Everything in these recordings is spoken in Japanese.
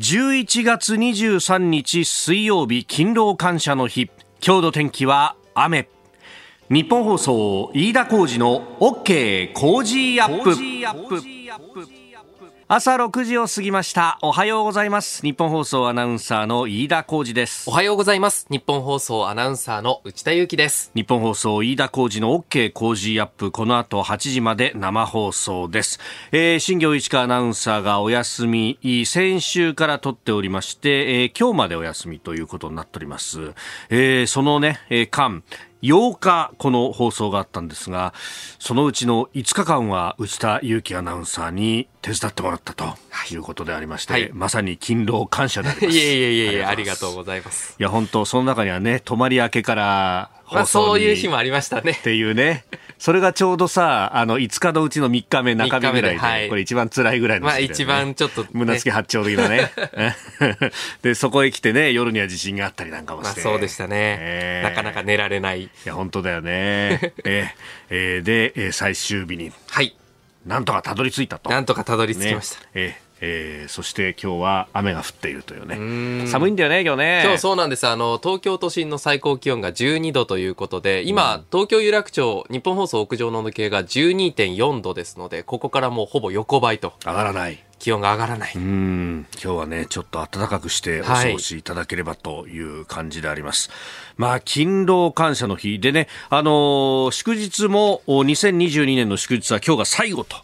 11月23日水曜日勤労感謝の日。今日の天気は雨。日本放送飯田浩二の OK 工事アップ。朝6時を過ぎました。おはようございます。日本放送アナウンサーの飯田浩二です。おはようございます。日本放送アナウンサーの内田裕樹です。日本放送飯田浩二の OK 工事アップ。この後8時まで生放送です、えー、新業一華アナウンサーがお休み。先週から撮っておりまして、えー、今日までお休みということになっております、えー、そのね、えー、間8日この放送があったんですがそのうちの5日間は内田裕樹アナウンサーに手伝ってもらったということでありまして、はい、まさに勤労感謝であります。いえいえいえありがとうございます。いや本当その中にはね泊まり明けからまあそういう日もありましたねっていうねそれがちょうどさ、あの、5日のうちの3日目、中日ぐらいで、はい、これ一番辛いぐらいの、ね、まあ一番ちょっと、ね、胸つき八丁的なね。で、そこへ来てね、夜には地震があったりなんかもして。まあそうでしたね、えー。なかなか寝られない。いや、本当だよね。えー、えー、で、えー、最終日に。はい。なんとかたどり着いたと。なんとかたどり着きました。ね、えーえー、そして今日は雨が降っているというね。寒いんだよね今日ね。今日そうなんです。あの東京都心の最高気温が12度ということで今、うん、東京有楽町日本放送屋上の温度計が12.4度ですのでここからもうほぼ横ばいと。上がらない。気温が上がらない。うん。今日はねちょっと暖かくしてお過ごしいただければという感じであります、はい、まあ勤労感謝の日でねあのー、祝日も2022年の祝日は今日が最後と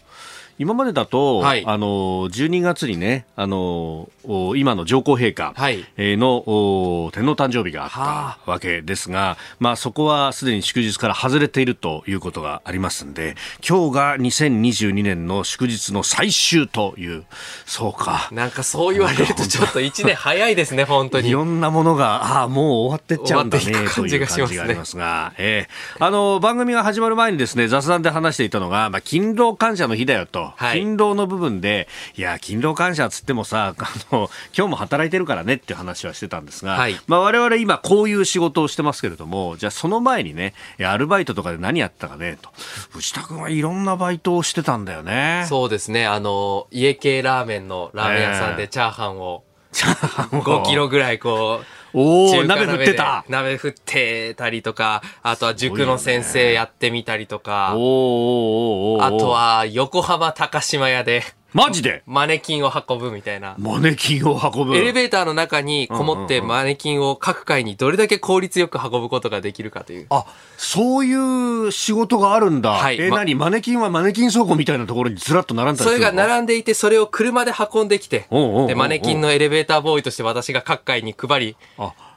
今までだと、はい、あの12月にねあの今の上皇陛下の、天皇誕生日があったわけですが、まあ、そこはすでに祝日から外れているということがありますんで今日が2022年の祝日の最終というそうか。なんかそう言われるとちょっと1年早いですね 本当に。いろんなものがああもう終わってっちゃうんだねという感じがありますが、えー、あの番組が始まる前にですね雑談で話していたのが、まあ、勤労感謝の日だよとはい、勤労の部分で、いや、勤労感謝っつってもさ、あの、今日も働いてるからねっていう話はしてたんですが、はい、まあ我々今こういう仕事をしてますけれども、じゃあその前にね、アルバイトとかで何やったかね、と。藤田君はいろんなバイトをしてたんだよね。そうですね、あの、家系ラーメンのラーメン屋さんでチャーハンを、チャーハンを。5キロぐらいこう、おお鍋振ってた。鍋振ってたりとか、あとは塾の先生やってみたりとか、おあとは横浜高島屋で、マジで？マネキンを運ぶみたいな。マネキンを運ぶエレベーターの中にこもってマネキンを各階にどれだけ効率よく運ぶことができるかという。あ、そういう仕事があるんだ。はい。え、ま、何？マネキンはマネキン倉庫みたいなところにずらっと並んだそれが並んでいて、それを車で運んできて、で、マネキンのエレベーターボーイとして私が各階に配り、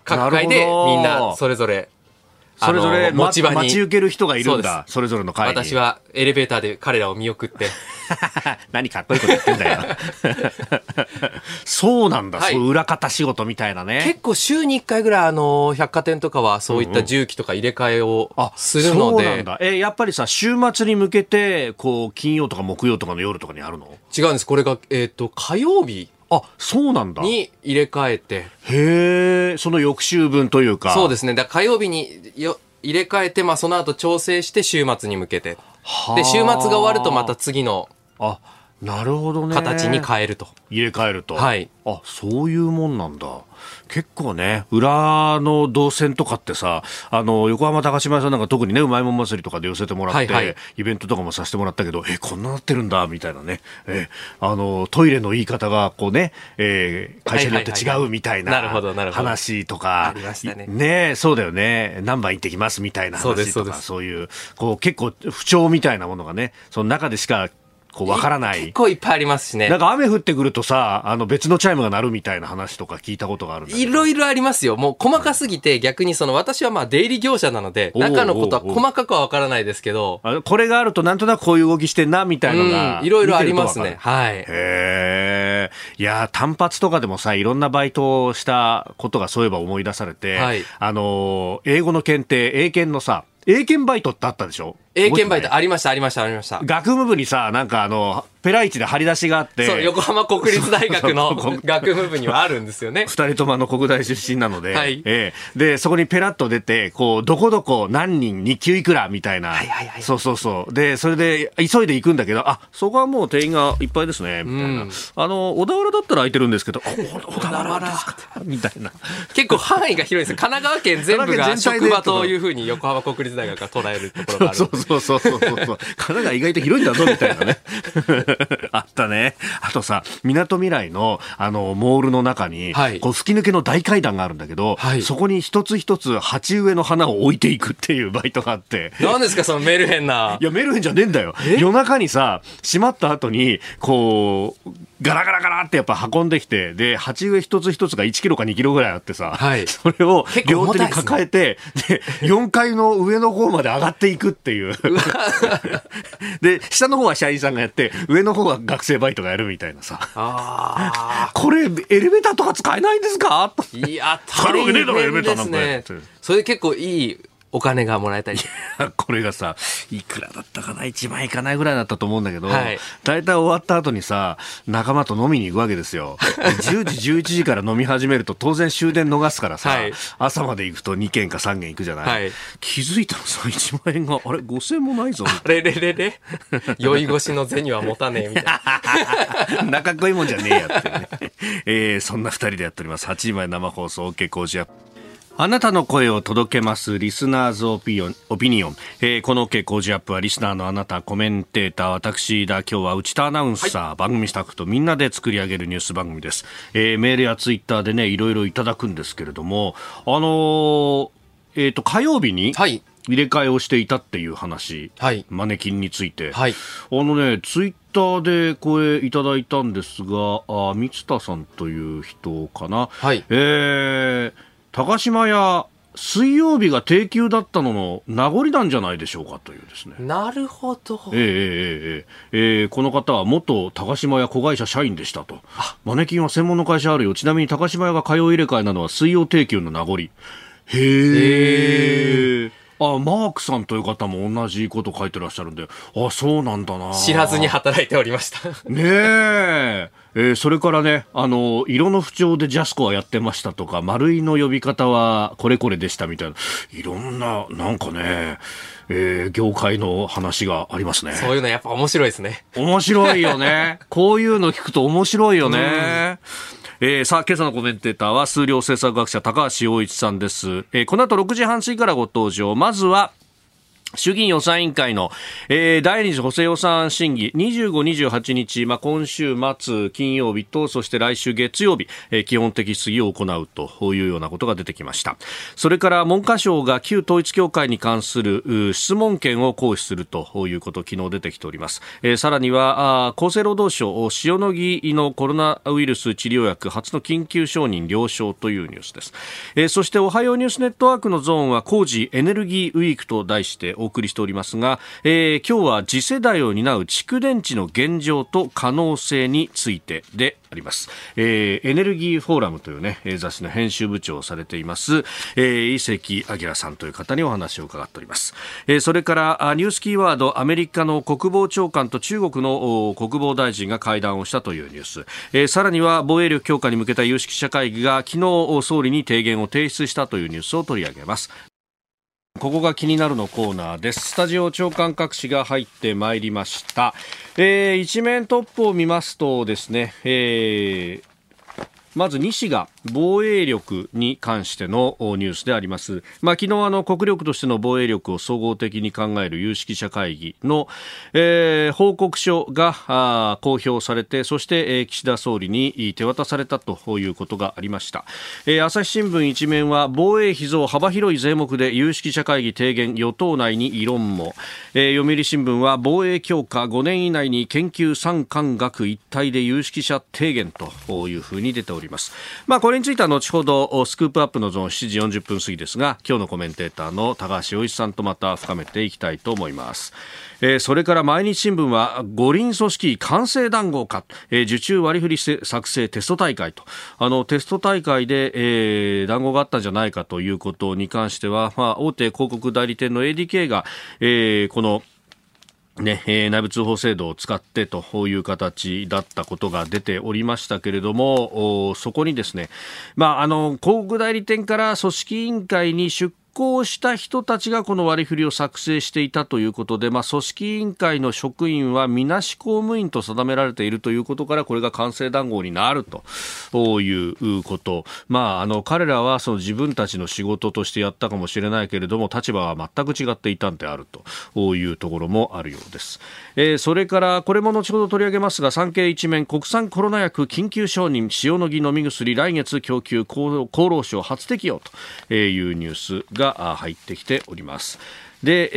各階でみんなそれぞれそれぞれ持ち場に。待ち受ける人がいるんだ。それぞれの会私はエレベーターで彼らを見送って。何かっこいいこと言ってんだよ。そうなんだ、はい、そう裏方仕事みたいなね。結構週に1回ぐらいあの百貨店とかはそういった重機とか入れ替えをするので、うんうん、そうなんだ。えやっぱりさ週末に向けてこう金曜とか木曜とかの夜とかにあるの？違うんです。これがえっ、ー、と火曜日あ、そうなんだ。に入れ替えて。へえ、その翌週分というか。そうですね。だ火曜日によ入れ替えて、まあその後調整して週末に向けて。で、週末が終わるとまた次の。あ、なるほどね。形に変えると。入れ替えると。はい。あ、そういうもんなんだ。結構ね、裏の動線とかってさ、あの、横浜高島屋さんなんか特にね、うまいもん祭りとかで寄せてもらって、はいはい、イベントとかもさせてもらったけど、え、こんななってるんだ、みたいなね。え、あの、トイレの言い方が、こうね、えー、会社によって違うみたいな話とか、ありましたね。ねそうだよね。何番行ってきますみたいな話とか、そういう、こう結構不調みたいなものがね、その中でしかこうわからない。結構いっぱいありますしね。なんか雨降ってくるとさ、あの別のチャイムが鳴るみたいな話とか聞いたことがあるいろいろありますよ。もう細かすぎて逆にその私はまあ出入り業者なので、中のことは細かくはわからないですけど。これがあるとなんとなくこういう動きしてんな、みたいなのが。いろいろありますね。はい。へえ。いや、単発とかでもさ、いろんなバイトをしたことがそういえば思い出されて、はい、あの、英語の検定、英検のさ、英検バイトってあったでしょ？英検バイトありました、ありました、ありました。学務部にさ、なんかあの、ペライチで張り出しがあって。そう、横浜国立大学の 学部部にはあるんですよね。二人ともあの国大出身なので、はい、ええで、そこにペラッと出て、こう、どこどこ何人日給いくらみたいな。はいはいはい。そうそうそう。で、それで急いで行くんだけど、あ、そこはもう定員がいっぱいですね、みたいな。あの、小田原だったら空いてるんですけど、小田原みたいな。結構範囲が広いです神奈川県全部が職場というふうに横浜国立大学が捉えるところがある。そうそうそうそうそう。神奈川意外と広いんだぞ、みたいなね。あったね。あとさ、みなとみらいの、あの、モールの中に、はい、こう吹き抜けの大階段があるんだけど、はい、そこに一つ一つ鉢植えの花を置いていくっていうバイトがあって。何ですか、そのメルヘンな。いや、メルヘンじゃねえんだよ。夜中にさ、閉まった後に、こう、ガラガラガラってやっぱ運んできて、で、鉢植え一つ一つが1キロか2キロぐらいあってさ、はい、それを両手に抱えて、で、4階の上の方まで上がっていくっていう。で、下の方は社員さんがやって、上の方は学生バイトがやるみたいなさ。あこれ、エレベーターとか使えないんですかいや、大変ですね。それ結構いいお金がもらえたり。これがさいくらだったかな1万いかないぐらいだったと思うんだけど、はい、大体終わった後にさ仲間と飲みに行くわけですよ。10時11時から飲み始めると当然終電逃すからさ、はい、朝まで行くと2軒か3軒行くじゃない、はい、気づいたらさ1万円があれ5000円もないぞ。あれれれれ？酔い越しの銭は持たねえみたいな。仲っこいいもんじゃねえやってね、えー、そんな2人でやっております。8時前生放送 OK 工事アップあなたの声を届けますリスナーズオピオピニオン、えー、この OK 工事アップはリスナーのあなたコメンテーター私だ今日は内田アナウンサー、はい、番組スタッフとみんなで作り上げるニュース番組です、えー、メールやツイッターでねいろいろいただくんですけれどもあのー、えっ、ー、と火曜日に、はい。入れ替えをしていたっていう話、はい、マネキンについて、はい、あのね、ツイッターで声いただいたんですが、あ三田さんという人かな、はい、えー、高島屋水曜日が定休だったのの名残なんじゃないでしょうかというですね。なるほど。えー、えー、えー、えー、この方は元高島屋子会社社員でしたと。マネキンは専門の会社あるよ。ちなみに高島屋が通い入れ替えなのは水曜定休の名残。へえ。あマークさんという方も同じこと書いてらっしゃるんで、あそうなんだな。知らずに働いておりました。ねえ。えー、それからね、あの、色の不調でジャスコはやってましたとか、丸いの呼び方はこれこれでしたみたいな、いろんな、なんかね、えー、業界の話がありますね。そういうのやっぱ面白いですね。面白いよね。こういうの聞くと面白いよね。えー、さあ、今朝のコメンテーターは数量政策学者高橋洋一さんです。えー、この後6時半過ぎからご登場。まずは、衆議院予算委員会の、えー、第二次補正予算審議25、28日、まあ、今週末金曜日とそして来週月曜日、えー、基本的質疑を行うというようなことが出てきました。それから文科省が旧統一教会に関する質問権を行使するということ昨日出てきております、えー、さらにはあ厚生労働省塩野義のコロナウイルス治療薬初の緊急承認了承というニュースです、えー、そしておはようニュースネットワークのゾーンは工事エネルギーウィークと題してお送りしておりますが、えー、今日は次世代を担う蓄電池の現状と可能性についてであります、えー、エネルギーフォーラムというね雑誌の編集部長をされています、えー、伊関明さんという方にお話を伺っております、えー、それからニュースキーワードアメリカの国防長官と中国の国防大臣が会談をしたというニュース、えー、さらには防衛力強化に向けた有識者会議が昨日総理に提言を提出したというニュースを取り上げます。ここが気になるのコーナーです。スタジオ長官各紙が入ってまいりました。えー、一面トップを見ますとですね、えー、まず西が防衛力に関してのニュースであります。まあ、昨日あの国力としての防衛力を総合的に考える有識者会議の、えー、報告書が公表されて、そして、えー、岸田総理に手渡されたということがありました。えー、朝日新聞一面は防衛費増幅広い税目で有識者会議提言与党内に異論も、えー、読売新聞は防衛強化5年以内に研究産官学一体で有識者提言というふうに出ております。まあ、これについては後ほどスクープアップのゾーン7時40分過ぎですが今日のコメンテーターの高橋洋一さんとまた深めていきたいと思います。えー、それから毎日新聞は五輪組織完成談合か、えー、受注割り振り作成テスト大会とあのテスト大会で、えー、談合があったんじゃないかということに関しては、まあ、大手広告代理店の ADK が、えー、このね、えー、内部通報制度を使ってという形だったことが出ておりましたけれども、そこにですね、まあ、あの、広告代理店から組織委員会に出行した人たちがこの割り振りを作成していたということで、まあ、組織委員会の職員はみなし公務員と定められているということから、これが官製談合になるということ。まあ、あの、彼らはその自分たちの仕事としてやったかもしれないけれども、立場は全く違っていたんであるというところもあるようです。えー、それから、これも後ほど取り上げますが、産経一面、国産コロナ薬緊急承認、塩野義飲み薬、来月供給、厚労省初適用というニュースが入ってきております。で、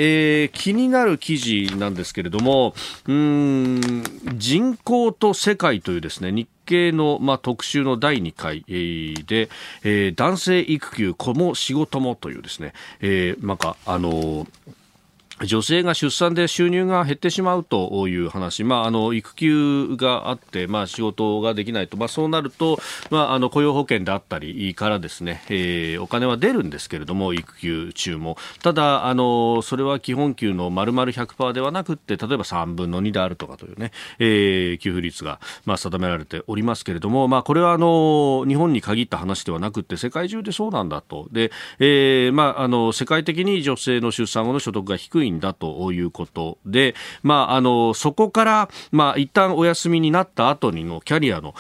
えー、気になる記事なんですけれども、うん人口と世界というですね、日経の、まあ、特集の第2回、えー、で、えー、男性育休、子も仕事もというですね、えー、なんか、あのー女性が出産で収入が減ってしまうという話、まあ、あの育休があって、まあ、仕事ができないと、まあ、そうなると、まあ、あの雇用保険であったりからですね、えー、お金は出るんですけれども、育休中も、ただ、あのそれは基本給の丸々100%ではなくて、例えば3分の2であるとかというね、えー、給付率が、まあ、定められておりますけれども、まあ、これはあの日本に限った話ではなくて、世界中でそうなんだと、でえーまあ、あの世界的に女性の出産後の所得が低いんだということで、まあ、あのそこから、まあ、一旦お休みになった後にのキャリアの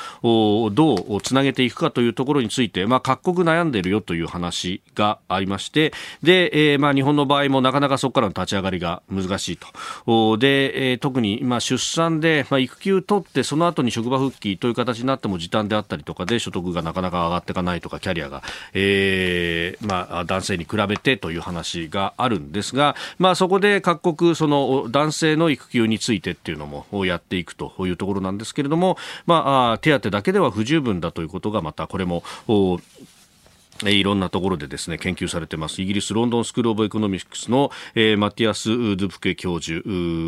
どうつなげていくかというところについて、まあ、各国悩んでいるよという話がありましてで、えーまあ、日本の場合もなかなかそこからの立ち上がりが難しいと。で、えー、特に、まあ、出産で、まあ、育休取ってその後に職場復帰という形になっても時短であったりとかで所得がなかなか上がっていかないとかキャリアが、えーまあ、男性に比べてという話があるんですが、まあ、そここで各国、その男性の育休についてっていうのもやっていくというところなんですけれども、まあ、手当だけでは不十分だということがまたこれもいろんなところでですね研究されてます。イギリスロンドンスクール・オブ・エコノミクスの、えー、マティアス・ドゥプケ教授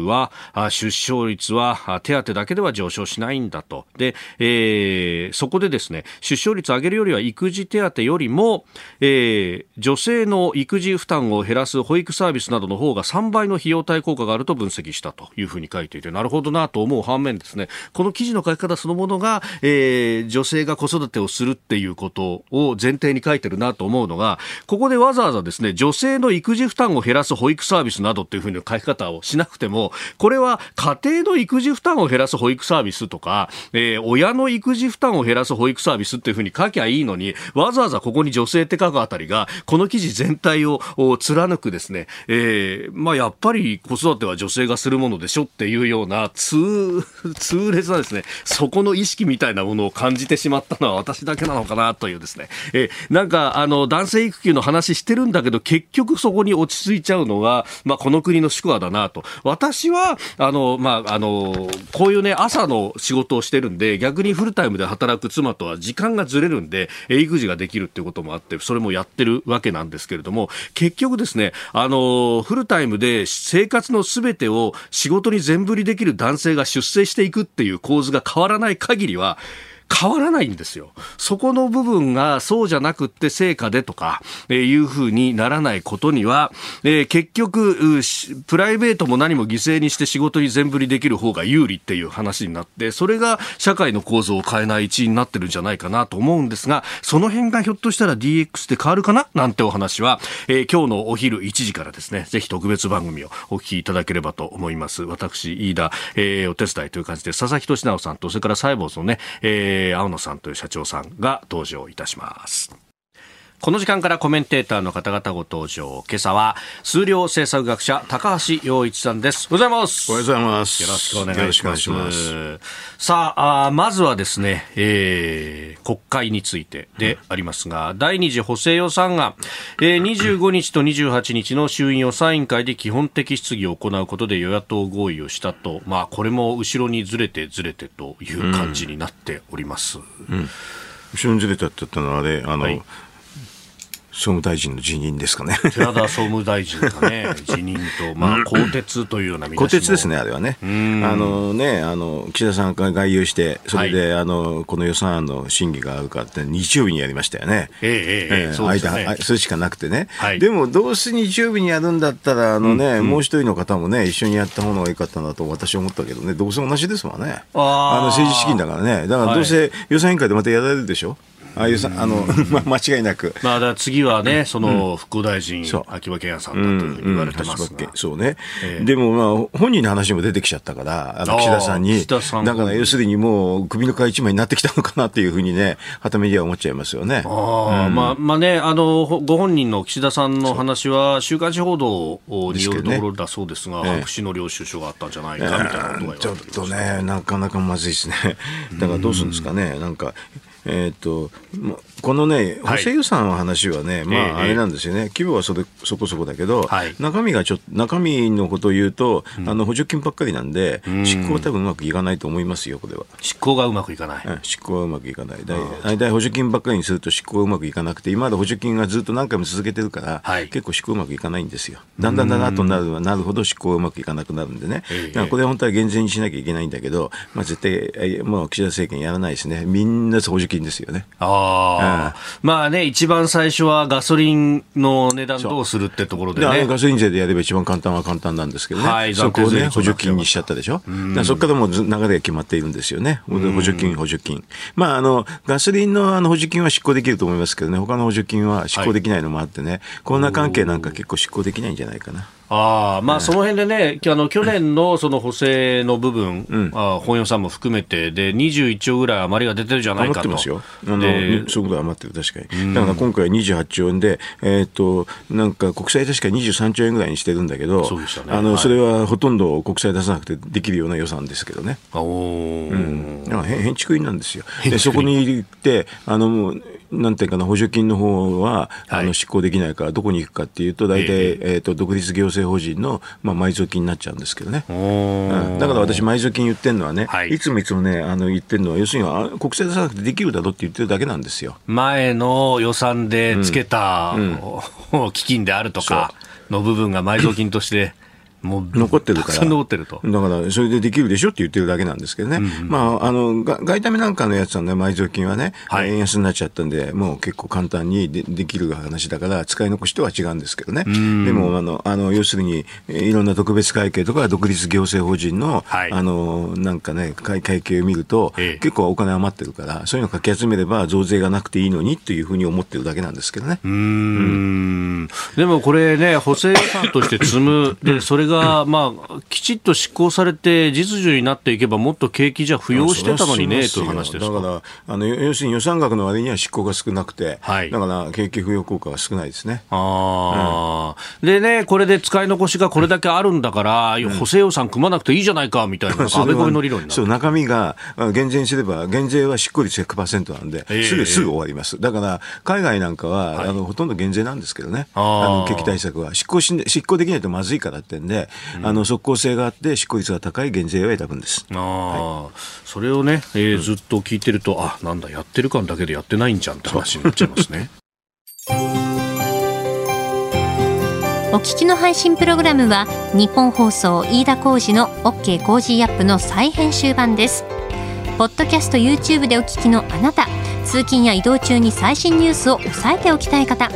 は出生率は手当だけでは上昇しないんだと。で、えー、そこでですね出生率上げるよりは育児手当よりも、えー、女性の育児負担を減らす保育サービスなどの方が3倍の費用対効果があると分析したというふうに書いていてなるほどなと思う反面ですねこの記事の書き方そのものが、えー、女性が子育てをするっていうことを前提に書いててるなと思うのが、ここでわざわざですね、女性の育児負担を減らす保育サービスなどっていうふうな書き方をしなくても、これは家庭の育児負担を減らす保育サービスとか、えー、親の育児負担を減らす保育サービスっていうふうに書きゃいいのに、わざわざここに女性って書くあたりが、この記事全体を貫くですね、えー、まあやっぱり子育ては女性がするものでしょっていうような痛、痛烈なですね、そこの意識みたいなものを感じてしまったのは私だけなのかなというですね、えー、なんかあの男性育休の話してるんだけど結局そこに落ち着いちゃうのが、まあ、この国の宿話だなと。私はあの、まあ、あのこういうね朝の仕事をしてるんで逆にフルタイムで働く妻とは時間がずれるんで育児ができるっていうこともあってそれもやってるわけなんですけれども結局ですねあのフルタイムで生活のすべてを仕事に全振りできる男性が出世していくっていう構図が変わらない限りは変わらないんですよ。そこの部分がそうじゃなくって成果でとか、えー、いうふうにならないことには、えー、結局、プライベートも何も犠牲にして仕事に全振りできる方が有利っていう話になって、それが社会の構造を変えない一因になってるんじゃないかなと思うんですが、その辺がひょっとしたら DX で変わるかな？なんてお話は、えー、今日のお昼1時からですね、ぜひ特別番組をお聞きいただければと思います。私、飯田、えー、お手伝いという感じで、佐々木俊直さんと、それからサイボーズのね、えーえー、青野さんという社長さんが登場いたします。この時間からコメンテーターの方々ご登場。今朝は、数量政策学者、高橋洋一さんです。おはようございます。おはようございます。よろしくお願いします。ますさああ、まずはですね、えー、国会についてでありますが、うん、第二次補正予算案、えー、25日と28日の衆院予算委員会で基本的質疑を行うことで与野党合意をしたと、まあ、これも後ろにずれてずれてという感じになっております。うんうん後ろにずれたって言ったのはあれ、あの、はい総務大臣の辞任ですかね。寺田総務大臣がね、辞任と、まあ、更迭というような更迭ですね、あれはね。あのね、あの、岸田さんが外遊して、それで、はい、あの、この予算案の審議があるかって、日曜日にやりましたよね。ええええ、えー、間、それしかなくてね。はい、でも、どうせ日曜日にやるんだったら、あのね、うんうん、もう一人の方もね、一緒にやった方がいいかったなと私は思ったけどね、どうせ同じですもんね。あの、政治資金だからね。だから、どうせ予算委員会でまたやられるでしょ。ああいうさあの、まあ、間違いなく。まあ、だ次はね、その、副大臣、秋葉賢也さんだというふうに言われてますが、そうね。でも、まあ、本人の話も出てきちゃったから、あの、岸田さんに。だから、要するにもう、首の皮一枚になってきたのかなっていうふうにね、はためには思っちゃいますよね。あまあ、まあね、あの、ご本人の岸田さんの話は、週刊誌報道によるところだそうですが、白紙の領収書があったんじゃないかみたいなことがちょっとね、なかなかまずいですね。だからどうするんですかね。なんか、えーと、このね、補正予算の話はね、はい、まあ、あれなんですよね、規模はそれそこそこだけど、はい、中身がちょっと、中身のことを言うと、うん、あの補助金ばっかりなんで、執行は多分うまくいかないと思いますよ、これは。執行がうまくいかない。執行はうまくいかない。大体補助金ばっかりにすると執行がうまくいかなくて、今まで補助金がずっと何回も続けてるから、はい、結構執行うまくいかないんですよ。だんだんだんだんとなるなるほど執行がうまくいかなくなるんでね、だからこれ本当は減税にしなきゃいけないんだけど、まあ、絶対、もう岸田政権やらないですね。みんな補助金ですよね。ああ、うん、まあね、一番最初はガソリンの値段どうするってところでね。ガソリン税でやれば一番簡単は簡単なんですけどね。はい、そこをね、補助金にしちゃったでしょ？うそこからもう流れが決まっているんですよね。補助金、補助金。まあ、あの、ガソリンのあの補助金は執行できると思いますけどね、他の補助金は執行できないのもあってね、はい、コロナ関係なんか結構執行できないんじゃないかな。あまあ、その辺でね、あの去年のその補正の部分、うん、あ本予算も含めてで、21兆ぐらい余りが出てるじゃないかと。余ってますよ、あのそういうこと余ってる、確かに。だから今回28兆円で、えー、っとなんか国債確か23兆円ぐらいにしてるんだけど、そあの、はい、それはほとんど国債出さなくてできるような予算ですけどね。おうん、変築員なんですよ。でそこに行ってあのもうなんていうかな、補助金の方は、はい、あの執行できないから、どこに行くかっていうと、大体、えー、えーと独立行政法人の、まあ、埋蔵金になっちゃうんですけどね。うん、だから私、埋蔵金言ってるのはね、はい、いつもいつもね、あの言ってるのは、要するに国債出さなくてできるだろって言ってるだけなんですよ。前の予算でつけた、うん。うん、基金であるとかの部分が埋蔵金として。もう残ってるから。残ってると。だから、それでできるでしょって言ってるだけなんですけどね。うんうん、まあ、あの、外為なんかのやつはね、埋蔵金はね、はい、円安になっちゃったんで、もう結構簡単にでできる話だから、使い残しとは違うんですけどね。でも、あの、あの、要するに、いろんな特別会計とか独立行政法人の、はい、あの、なんかね、会会計を見ると、ええ、結構お金余ってるから、そういうのをかき集めれば増税がなくていいのにというふうに思ってるだけなんですけどね。うんうんでもこれね、補正予算として積む、で、それが、まあ、きちっと執行されて実需になっていけばもっと景気じゃ浮揚してたのにねという話ですだからあの要するに予算額の割には執行が少なくて、はい、だから景気浮揚効果が少ないですね。あ、うん、でねこれで使い残しがこれだけあるんだから、うん、補正予算組まなくていいじゃないかみたいな の理論にそう中身が減税にすれば減税は執行率100%なんで、えー、すぐすぐ終わります。だから海外なんかは、はい、あのほとんど減税なんですけどね。あの景気対策は執行し執行できないとまずいからってんで、うん、あの即効性があって執行率が高い減税を選ぶんです。あはい、それをね、えー、ずっと聞いてると、うん、あなんだやってる感だけでやってないんじゃんって話になっちゃいますね。お聞きの配信プログラムは日本放送飯田浩司の OK コージーアップの再編集版です。ポッドキャスト YouTube でお聞きのあなた、通勤や移動中に最新ニュースを押さえておきたい方、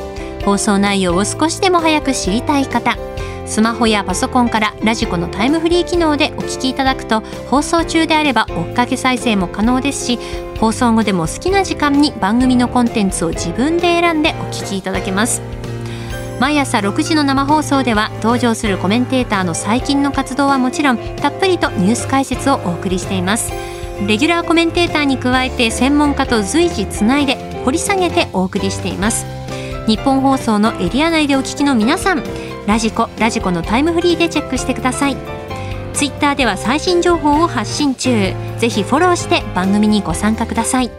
放送内容を少しでも早く知りたい方。スマホやパソコンからラジコのタイムフリー機能でお聞きいただくと放送中であれば追っかけ再生も可能ですし放送後でも好きな時間に番組のコンテンツを自分で選んでお聞きいただけます。毎朝6時の生放送では登場するコメンテーターの最近の活動はもちろんたっぷりとニュース解説をお送りしています。レギュラーコメンテーターに加えて専門家と随時つないで掘り下げてお送りしています。日本放送のエリア内でお聞きの皆さんラジコラジコのタイムフリーでチェックしてくださいツイッターでは最新情報を発信中ぜひフォローして番組にご参加ください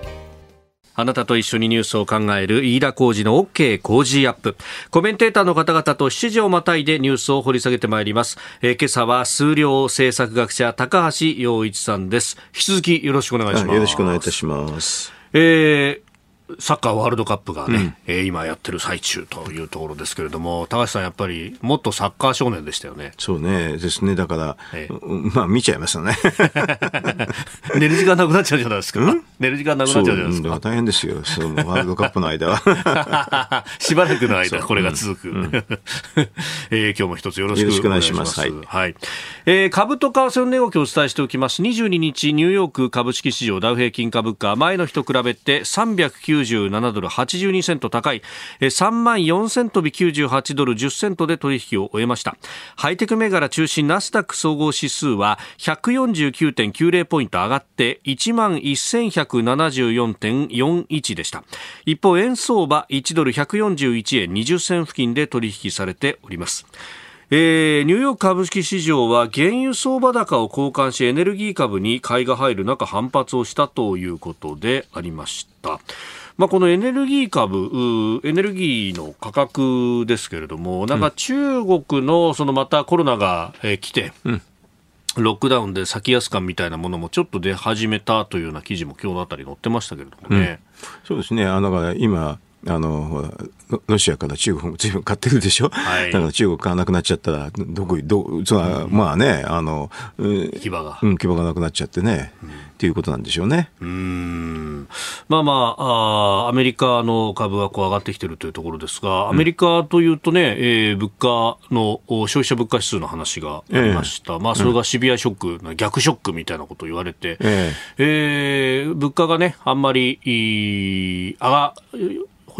あなたと一緒にニュースを考える飯田浩二の OK 工事アップ。コメンテーターの方々と7時をまたいでニュースを掘り下げてまいります。えー、今朝は数量政策学者高橋洋一さんです。引き続きよろしくお願いします。よろしくお願いいたします。えーサッカーワールドカップがね、うん、えー、今やってる最中というところですけれども、高橋さん、やっぱりもっとサッカー少年でしたよね。そうね、ですね、だから、ええ、まあ、見ちゃいま すよね。寝る時間なくなっちゃうじゃないですか。寝る時間なくなっちゃうじゃないですか。大変ですよ、そのワールドカップの間は。しばらくの間、これが続く。うん、えー、今日も一つよろしくお願いします。はい、はい、えー、株と為替の値動きをお伝えしておきます。22日、ニューヨーク株式市場ダウ平均株価、前の日と比べて97ドル82セント高い、3万4000飛び98ドル10セントで取引を終えました。ハイテク銘柄中心ナスダック総合指数は149.90ポイント上がって1万1174.41でした。一方、円相場1ドル141円20銭付近で取引されております。えー、ニューヨーク株式市場は原油相場高を交換しエネルギー株に買いが入る中反発をしたということでありました。まあ、このエネルギー株、エネルギーの価格ですけれども、なんか中国のそのまたコロナが、えー、来て、うんロックダウンで先安感みたいなものもちょっと出始めたというような記事も今日のあたり載ってましたけれどもね。うん、そうですね。あの今あのロシアから中国も随分買ってるでしょ、はい、だから中国買わなくなっちゃったら、どこどそうん、まあね、あの牙が、うん、牙がなくなっちゃってね、うん、っていうことなんでしょうね。うん。まあまああ、アメリカの株はこう上がってきてるというところですが、アメリカというとね、えー、物価の消費者物価指数の話がありました、えー、まあ、それがシビアショック、うん、逆ショックみたいなことを言われて、えー、えー、物価がね、あんまり上が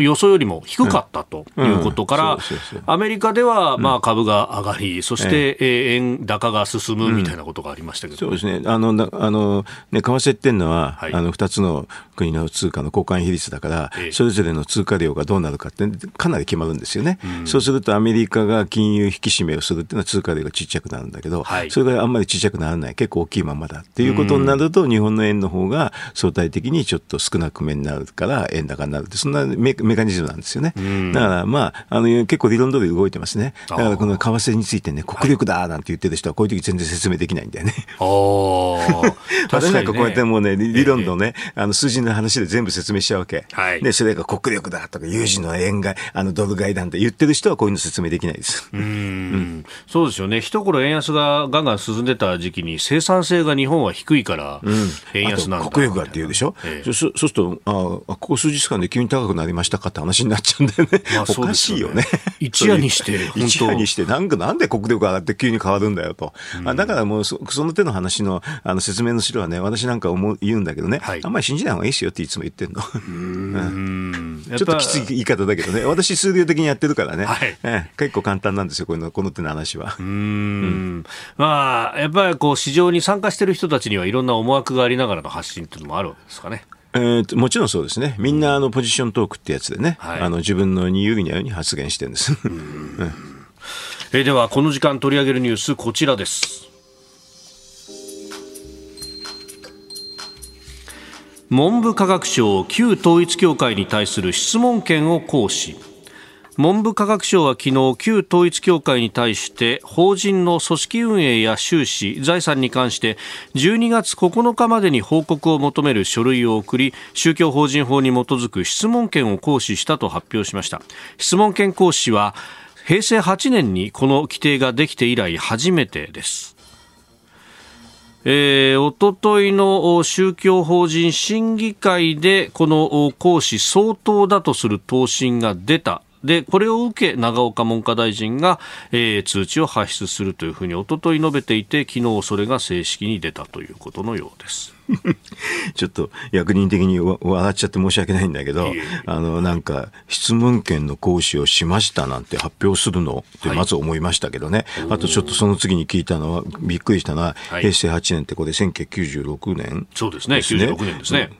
予想よりも低かったということから、アメリカではまあ株が上がり、そして円高が進むみたいなことがありましたけど、そうですね、あのあのね為替っていうのは、はい、あの2つの国の通貨の交換比率だから、それぞれの通貨量がどうなるかって、かなり決まるんですよね、うん、そうするとアメリカが金融引き締めをするっていうのは、通貨量がちっちゃくなるんだけど、はい、それがあんまりちっちゃくならない、結構大きいままだっていうことになると、日本の円の方が相対的にちょっと少なく目になるから、円高になるって、そんなメメカニズムなんですよね。だから、まあ、あの結構理論通り動いてますね。だからこの為替についてね、国力だなんて言ってる人は、こういう時全然説明できないんだよね。私 なんかこうやってもうね、理論のね、あの数字の話で全部説明しちゃうわけ。はい、で、それが国力だとか、有事の円買い、あのドル買いなんて言ってる人はこういうの説明できないです。うんうん、そうですよね。一頃円安がガンガン進んでた時期に生産性が日本は低いから、円安なんだ、国力がって言うでしょ？えそうするとあ、ここ数日間で急に高くなりましたかって話になっちゃうんだよね。まあ、おかしいよね。一夜にして、一夜にして、なんかなんで国力上がって急に変わるんだよと。うん、あだからもうそ、その手の話のあの説明の資料はね、私なんか思う言うんだけどね、はい、あんまり信じない方がいいですよっていつも言ってんの。うんちょっときつい言い方だけどね、私数量的にやってるからね、はい、え結構簡単なんですよ、このこの手の話は。うんうんまあ、やっぱりこう市場に参加してる人たちにはいろんな思惑がありながらの発信っていうのもあるわけですかね。えー、もちろんそうですね。みんなあのポジショントークってやつでね、はい、あの自分の有利なように発言してるんです。うん、えー、ではこの時間取り上げるニュースこちらです。文部科学省旧統一教会に対する質問権を行使。文部科学省は昨日旧統一教会に対して法人の組織運営や収支財産に関して12月9日までに報告を求める書類を送り宗教法人法に基づく質問権を行使したと発表しました。質問権行使は平成8年にこの規定ができて以来初めてです。えー、おとといの宗教法人審議会でこの行使相当だとする答申が出たで、これを受け、長岡文科大臣が、えー、通知を発出するというふうに、おととい述べていて、昨日それが正式に出たということのようです。ちょっと役人的に笑っちゃって申し訳ないんだけど、あの、なんか、質問権の行使をしましたなんて発表するのってまず思いましたけどね。はい、あとちょっとその次に聞いたのは、びっくりしたのは、はい、平成8年ってこれ1996年、そうですね、96年ですね。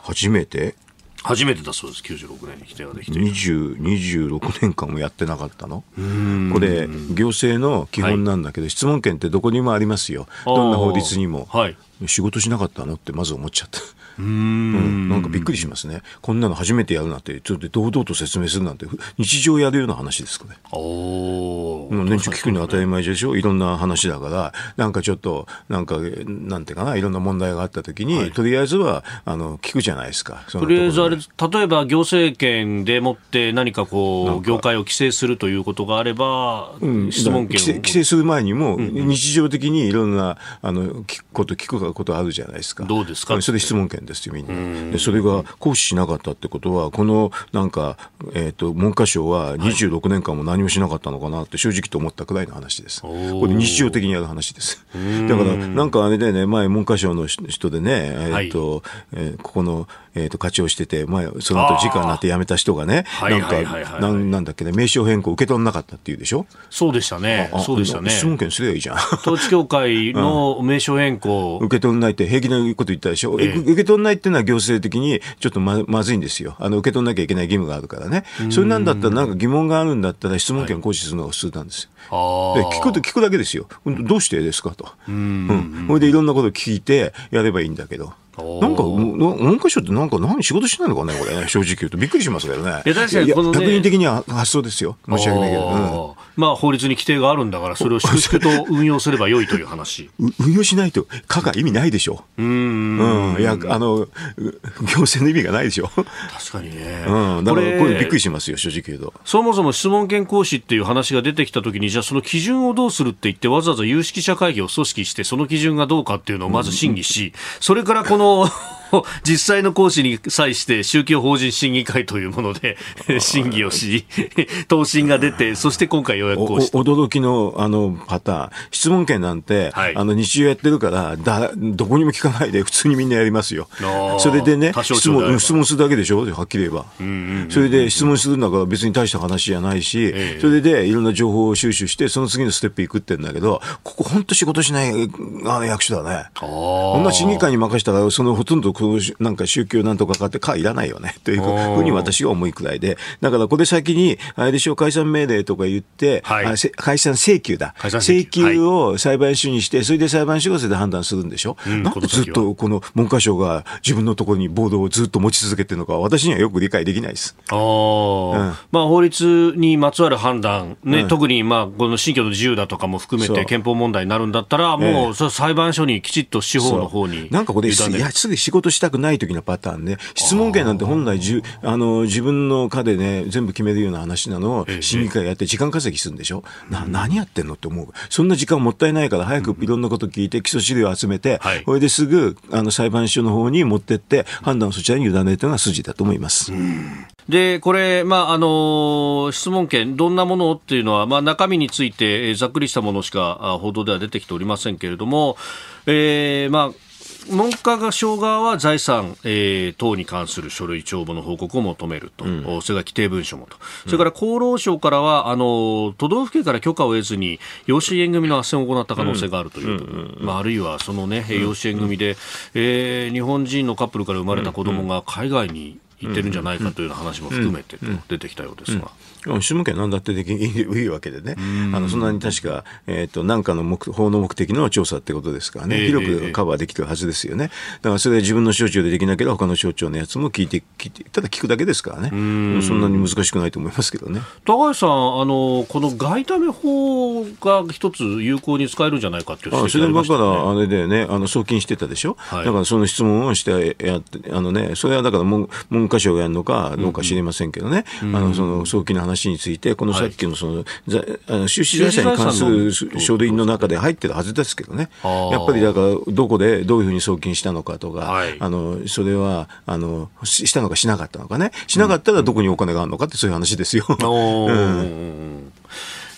初めて初めてだそうです。96年に規定ができて26年間もやってなかったの？これ行政の基本なんだけど、はい、質問権ってどこにもありますよ。どんな法律にも、はい、仕事しなかったの？ってまず思っちゃったうん、なんかびっくりしますね。こんなの初めてやるなんて、ちょっと堂々と説明するなんて、日常やるような話ですかね。お年中聞くのは当たり前でしょ？いろんな話だから、なんかちょっと、なんか、なんていうかな、いろんな問題があったときに、はい、とりあえずは、あの、聞くじゃないですか。とりあえずあれ、例えば行政権でもって何かこう、業界を規制するということがあれば、うん、質問権を。規制する前にも、日常的にいろんな、あの、聞くこと、聞くことあるじゃないですか。どうですかそれ質問権ですよ、みんな。でそれが行使しなかったってことは、このなんか、えーと、文科省は26年間も何もしなかったのかなって正直と思ったくらいの話です。これ日常的にやる話です。だから、なんかあれでね、前文科省の人でね、えーとはい、えー、ここの、えーと、課長してて、前、その後時間になって辞めた人がね、なんか、なんなんだっけね、名称変更受け取らなかったっていうでしょ？そうでしたね。そうでしたね。質問権すればいいじゃん。統一教会の名称変更、うん、受け取らないって平気なこと言ったでしょ、えー、受け取らないっていうのは行政的にちょっとままずいんですよ。あの、受け取らなきゃいけない義務があるからね。それなんだったら、なんか疑問があるんだったら質問権行使するのが普通なんですよ。は聞くと聞くだけですよ。どうしてですかと。うん。それでいろんなこと聞いてやればいいんだけど。なんか、文科省ってなんか何仕事しないのかね、これね、正直言うと。びっくりしますけどね。いや、確かにこの、ね、確認的には発想ですよ。申し訳ないけど。うんまあ、法律に規定があるんだから、それを粛々と運用すればよいという話。運用しないと、課が意味ないでしょ。うん。うん。いや、あの、行政の意味がないでしょ。確かにね。うん。だから、これびっくりしますよ、正直言うと。そもそも質問権行使っていう話が出てきたときに、じゃあその基準をどうするって言って、わざわざ有識者会議を組織して、その基準がどうかっていうのをまず審議し、それからこの実際の行使に際して宗教法人審議会というもので審議をし、答申が出て、そして今回ようやく行使驚きのあのパターン、質問権なんて、はい、あの日常やってるからだ、どこにも聞かないで、普通にみんなやりますよ。それでね、質問質問するだけでしょ、はっきり言えば。それで質問するんだから別に大した話じゃないし、ええ、それでいろんな情報を収集して、その次のステップいくってんだけど、ここ本当仕事しないあの役所だね。こんな審議会に任せたら、そのほとんどこうなんか宗教なんとかかってかいらないよね。というふうに私は思いくらいで、だからこれ先に、あれでしょう、解散命令とか言って、はい、解散請求だ。請求。を裁判所にして、それで裁判所がそれで判断するんでしょ、うん、なんでずっとこの文科省が自分のところにボードをずっと持ち続けてるのか、私にはよく理解できないです。あうん、まあ、法律にまつわる判断、ね、うん、特にまあこの信教の自由だとかも含めて憲法問題になるんだったら、もう、そ裁判所にきちっと司法の方になんかこれ、いやすぐ仕事したくない時のパターンね、質問権なんて本来じあの自分の課でね、全部決めるような話なの。を、審議会やって時間稼ぎするんでしょ、な何やってんのって思う、そんな時間もったいないから、早くいろんなこと聞いて、基礎資料を集めて、はい、それですぐあの裁判所の方に持ってって、判断をそちらに委ねるというのが筋だと思います。で、これ、まあ、あの、質問権、どんなものっていうのは、まあ、中身について、ざっくりしたものしか報道では出てきておりませんけれども、えー、まあ、文科省側は財産、えー、等に関する書類帳簿の報告を求めると、うん、それから規定文書もと、それから厚労省からはあの都道府県から許可を得ずに養子縁組の斡旋を行った可能性があるという、まあ、あるいはその、ね、養子縁組で、えー、日本人のカップルから生まれた子供が海外に行ってるんじゃないかという話も含めてと出てきたようですが。質問権なんだってできいいわけでね、あのそんなに確か、えーと、なんかの目法の目的の調査ってことですからね、えー、広くカバーできてるはずですよね、だからそれで自分の省庁でできなければ、他の省庁のやつも聞いて、聞いてただ聞くだけですからね、そんなに難しくないと思いますけどね。高橋さん、あのこの外為法が一つ有効に使えるんじゃないかっていうあそれだからあれでね、あの送金してたでしょ、はい、だからその質問をしてやって、あのね、それはだから文文科省がやるのかどうか知りませんけどね、あのその送金の話について、このさっきのその、はい、あの収支財産に関する書類の中で入ってるはずですけどね、やっぱりだから、どこでどういうふうに送金したのかとか、はい、あのそれはあのしたのかしなかったのかね、しなかったらどこにお金があるのかって、そういう話ですよ。うん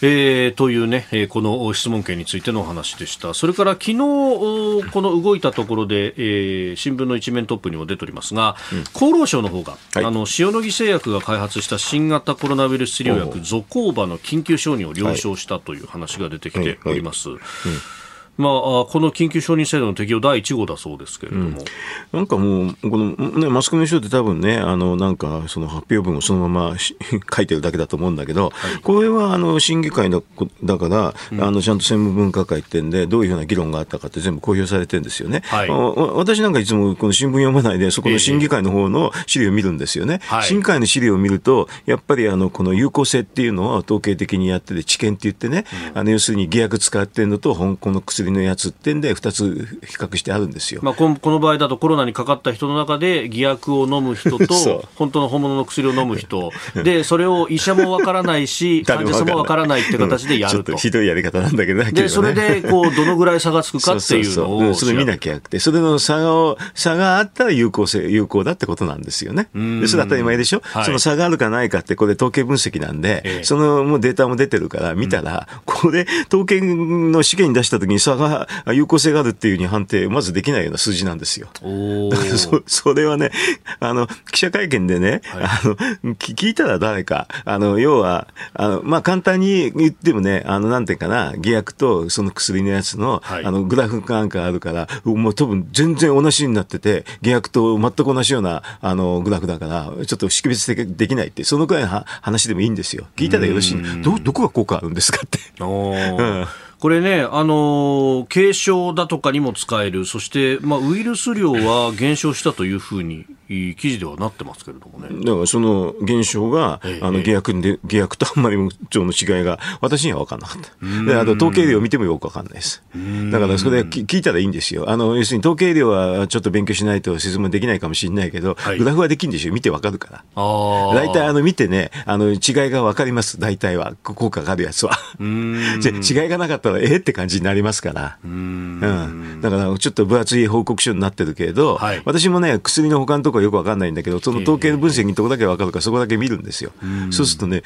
えー、というね、えー、この質問権についてのお話でした。それから昨日、この動いたところで、えー、新聞の一面トップにも出ておりますが、うん、厚労省の方が、はい、あの、塩野義製薬が開発した新型コロナウイルス治療薬ゾコーバの緊急承認を了承したという話が出てきております。はい。はい。うんまあ、この緊急承認制度の適用第1号だそうですけれども、うん、なんかもう、この、ね、マスコミの人って多分ね、あのなんかその発表文をそのまま書いてるだけだと思うんだけど、はい、これはあの審議会だだから、うん、あのちゃんと専務分科会ってんで、どういうふうな議論があったかって全部公表されてるんですよね。はい、私なんかいつもこの新聞読まないで、そこの審議会の方の資料を見るんですよね。えー、審議会の資料を見ると、やっぱりあのこの有効性っていうのは統計的にやってて、治験って言ってね、うん、あの要するに偽薬使ってるのと、香港の薬のやつってんで、2つ比較してあるんですよ。まあ、この場合だとコロナにかかった人の中で、偽薬を飲む人と、本当の本物の薬を飲む人、で、それを医者もわからないし、患者さんもわからないって形でやると。ひどいやり方なんだけど、ね、で、それで、こう、どのぐらい差がつくかっていうのを。それ見なきゃなくて、それの差を、差があったら有効性、有効だってことなんですよね。で、それ当たり前でしょ、はい、その差があるかないかって、これ統計分析なんで、ええ、そのもうデータも出てるから、見たら、うん、これ、統計の試験に出したときに差が、有効性があるっていうふうに判定、まずできないような数字なんですよ。だからそ、それはね、あの、記者会見でね、はい、あの、聞いたら誰か、あの、要は、あの、まあ、簡単に言ってもね、あの、なんていうかな、偽薬とその薬のやつの、はい、あの、グラフなんかあるから、もう多分全然同じになってて、偽薬と全く同じような、あの、グラフだから、ちょっと識別できないって、そのくらいの話でもいいんですよ。聞いたらよろしい。ど、どこが効果あるんですかって。うんこれね、あの軽症だとかにも使える、そして、まあ、ウイルス量は減少したというふうに記事ではなってますけれどもね。だからその現象が、ええ、あの下薬で、下薬とあんまり腸の違いが私には分からなかった。で、あと統計量を見てもよく分かんないです。だからそれ聞いたらいいんですよ。あの、要するに統計量はちょっと勉強しないと説明できないかもしれないけど、はい、グラフはできるんですよ。見て分かるから。大体あの見てね、あの違いが分かります。大体は。効果があるやつは。じゃ違いがなかったら、ええって感じになりますから。うん,、だからちょっと分厚い報告書になってるけれど、はい、私もね、薬の保管とかよくわかんないんだけど、その統計分析のところだけわかるから、そこだけ見るんですよ。そうするとね、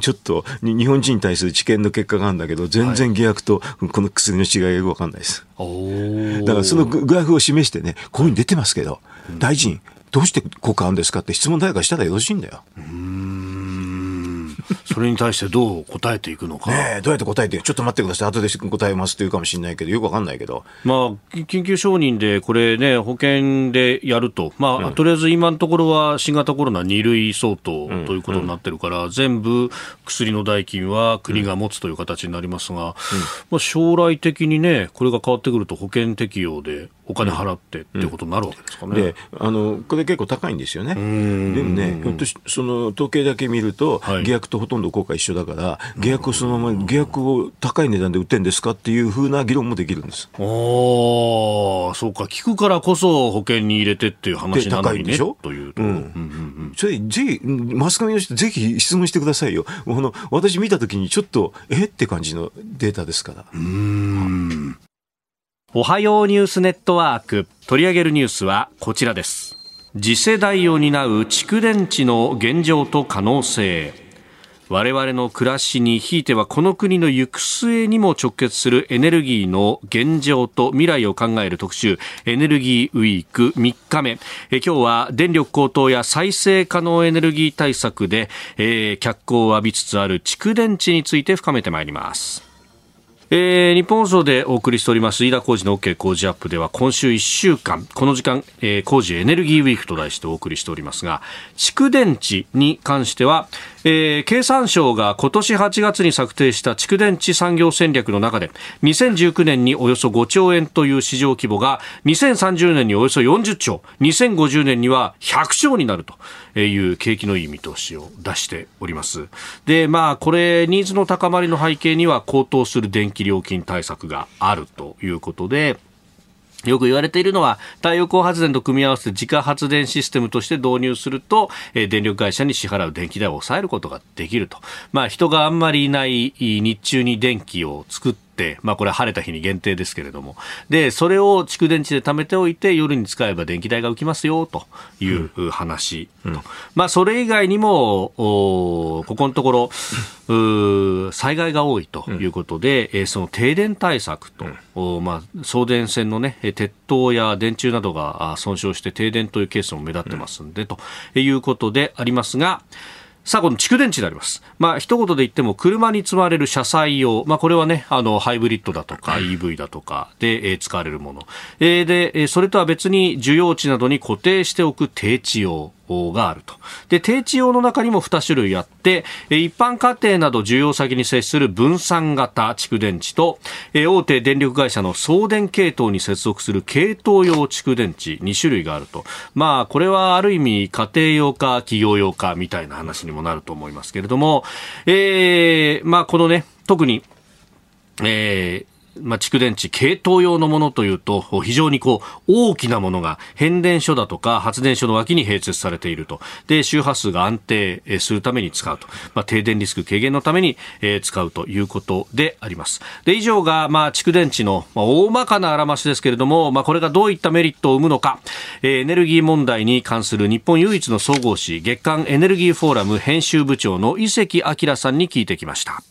ちょっと日本人に対する治験の結果があるんだけど、全然偽薬とこの薬の違いがよくわかんないです。だからそのグラフを示してね、こういうふうに出てますけど、大臣、どうして効果あるんですかって質問誰かしたらよろしいんだよ。それに対してどう答えていくのか。ねどうやって答えて、ちょっと待ってください、後で答えますって言うかもしれないけど、よくわかんないけど。まあ、緊急承認で、これね、保険でやると、まあ、うん、とりあえず今のところは新型コロナ2類相当ということになってるから、うん。うん、全部薬の代金は国が持つという形になりますが、まあ、将来的にね、これが変わってくると保険適用で、お金払ってってことになるわけですかね。であのこれ結構高いんですよね。でもね、ひょっとしその統計だけ見ると、はい、偽薬とほとんど効果一緒だから、偽薬をそのまま偽薬を高い値段で売ってんですかっていうふうな議論もできるんです。ああ、そうか、聞くからこそ保険に入れてっていう話なのにね。というと。うんうんうんそれぜひ、マスコミの人、ぜひ質問してくださいよ。あの私見たときにちょっと、え？って感じのデータですから。うんおはようニュースネットワーク。取り上げるニュースはこちらです。次世代を担う蓄電池の現状と可能性。我々の暮らしにひいてはこの国の行く末にも直結するエネルギーの現状と未来を考える特集エネルギーウィーク3日目。え今日は電力高騰や再生可能エネルギー対策で、えー、脚光を浴びつつある蓄電池について深めてまいります。えー、日本放送でお送りしております飯田浩司の OK 工事アップでは今週1週間この時間、えー、工事エネルギーウィークと題してお送りしておりますが蓄電池に関しては、えー、経産省が今年8月に策定した蓄電池産業戦略の中で2019年におよそ5兆円という市場規模が2030年におよそ40兆2050年には100兆になるという景気のいい見通しを出しております。でまあこれニーズの高まりの背景には高騰する電気料金対策があるということで、よく言われているのは太陽光発電と組み合わせて自家発電システムとして導入すると、えー、電力会社に支払う電気代を抑えることができると。まあ人があんまりいない日中に電気を作って、まあこれは晴れた日に限定ですけれども、で、それを蓄電池で貯めておいて夜に使えば電気代が浮きますよという話。うん。うん、まあそれ以外にも、ここのところ、災害が多いということで、うん、その停電対策と、うん、まあ送電線のね、鉄塔や電柱などが損傷して停電というケースも目立ってますんで、ということでありますが、さあ、この蓄電池であります。まあ、一言で言っても、車に積まれる車載用。まあ、これはね、あの、ハイブリッドだとか EV だとかで、えー、使われるもの。えー、で、えそれとは別に、需要地などに固定しておく低地用。があると。で、低地用の中にも2種類あって、一般家庭など需要先に接する分散型蓄電池と、大手電力会社の送電系統に接続する系統用蓄電池2種類があると。まあ、これはある意味家庭用か企業用かみたいな話にもなると思いますけれども、えー、まあ、このね、特に、えー、まあ、蓄電池、系統用のものというと、非常にこう、大きなものが変電所だとか発電所の脇に併設されていると。で、周波数が安定するために使うと。まあ、停電リスク軽減のために、えー、使うということであります。で、以上が、まあ、蓄電池の、まあ、大まかなあらましですけれども、まあ、これがどういったメリットを生むのか、えー、エネルギー問題に関する日本唯一の総合誌、月間エネルギーフォーラム編集部長の伊関明さんに聞いてきました。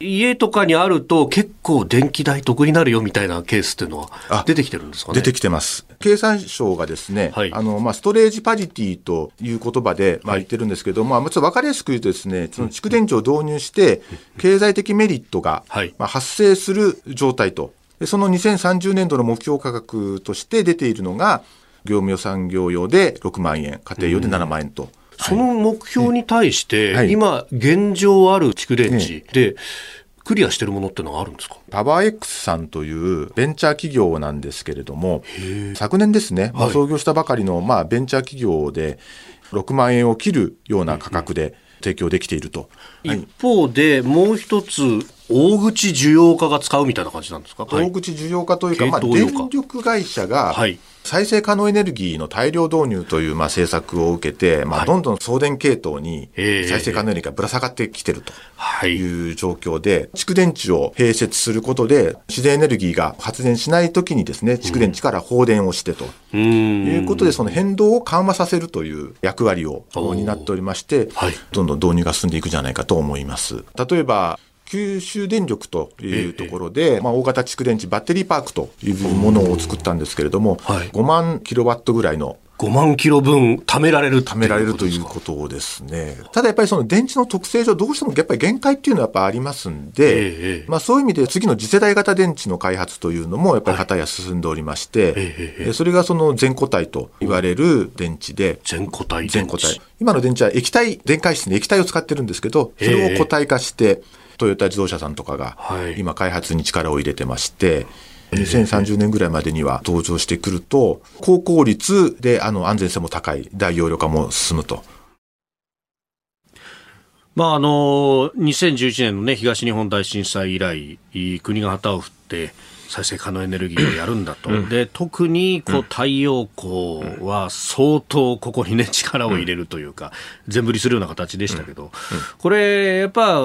家とかにあると結構電気代得になるよみたいなケースっていうのは出てきてるんですかね？出てきてます。経産省がですね、はい、あの、まあ、ストレージパジティという言葉で、まあ、言ってるんですけど、はい、まあ、ちょっと分かりやすく言うとですね、その蓄電池を導入して、経済的メリットが、まあ、発生する状態と、その2030年度の目標価格として出ているのが、業務用産業用で6万円、家庭用で7万円と。その目標に対して、はい、今、現状ある蓄電池で、クリアしてるものってのがあるんですか？パワー X さんというベンチャー企業なんですけれども、昨年ですね、まあ、創業したばかりの、まあ、ベンチャー企業で、6万円を切るような価格で提供できていると。一方で、もう一つ、大口需要家が使うみたいな感じなんですか、大口需要家というか、まあ、電力会社が、はい。再生可能エネルギーの大量導入というまあ政策を受けて、まあ、どんどん送電系統に再生可能エネルギーがぶら下がってきてるという状況で、蓄電池を併設することで、自然エネルギーが発電しないときにですね、蓄電池から放電をしてと。いうことで、その変動を緩和させるという役割を担っておりまして、どんどん導入が進んでいくんじゃないかと思います。例えば九州電力というところで、ええ、まあ、大型蓄電池バッテリーパークというものを作ったんですけれども、はい、5万キロワットぐらいの5万キロ分貯められる貯められるということですね。ただやっぱりその電池の特性上どうしてもやっぱり限界っていうのはやっぱありますんで、え、まあそういう意味で次の次世代型電池の開発というのもやっぱり方や進んでおりまして、はい、それがその全固体と言われる電池で、全固体全固体。今の電池は液体、電解質に液体を使ってるんですけど、それを固体化して、トヨタ自動車さんとかが今開発に力を入れてまして、2030年ぐらいまでには登場してくると、高効率であの安全性も高い、大容量化も進むと。まああの2011年の、ね、東日本大震災以来、国が旗を振って、再生可能エネルギーをやるんだと、うん、で特にこう太陽光は相当ここに、ね、力を入れるというか、全振りするような形でしたけど、これ、やっぱ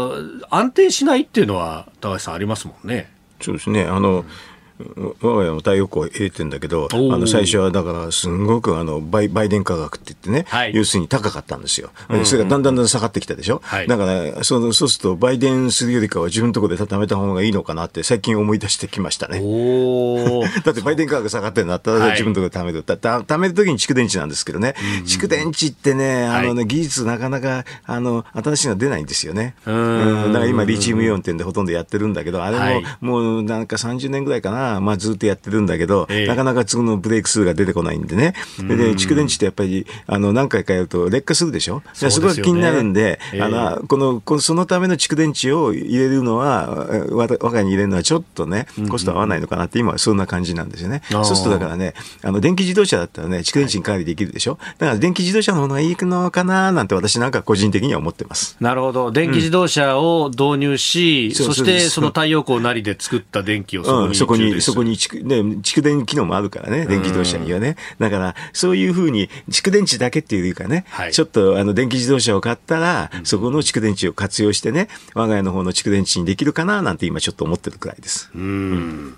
安定しないっていうのは、高橋さん、ありますもんね。そうですね。あの、我が家も太陽光を入れてんだけど、あの最初はだからすごくあの売売電価格って言ってね、はい、要するに高かったんですよ。それがだんだんだん下がってきたでしょ？はい、だからそのそうすると売電するよりかは自分のところで貯めた方がいいのかなって最近思い出してきましたね。だって売電価格下がってるんだったら自分のところで貯める。た貯めるときに蓄電池なんですけどね、蓄電池ってね、あのね、技術なかなかあの新しいの出ないんですよね。うん、だから今リチウムイオンってんでほとんどやってるんだけど、あれももうなんか30年ぐらいかな。まあ、ずっとやってるんだけど、えー、なかなか次のブレイクスルーが出てこないんでね。で、蓄電池ってやっぱり、あの、何回かやると劣化するでしょ？す,、ね、すごい気になるんで、えー、あの、この、このそのための蓄電池を入れるのは、我が家に入れるのはちょっとね、コスト合わないのかなって、今はそんな感じなんですよね。そうするとだからね、あの、電気自動車だったらね、蓄電池にかなりできるでしょ、はい、だから電気自動車のものがいいのかななんて私なんか個人的には思ってます。なるほど。電気自動車を導入し、うん、そしてその太陽光なりで作った電気をそこに、うん、そこに、そこに、ね、蓄電機能もあるからね、電気自動車にはね。だから、そういうふうに、蓄電池だけっていうかね、はい、ちょっとあの電気自動車を買ったら、うん、そこの蓄電池を活用してね、我が家の方の蓄電池にできるかななんて今ちょっと思ってるくらいです。うん、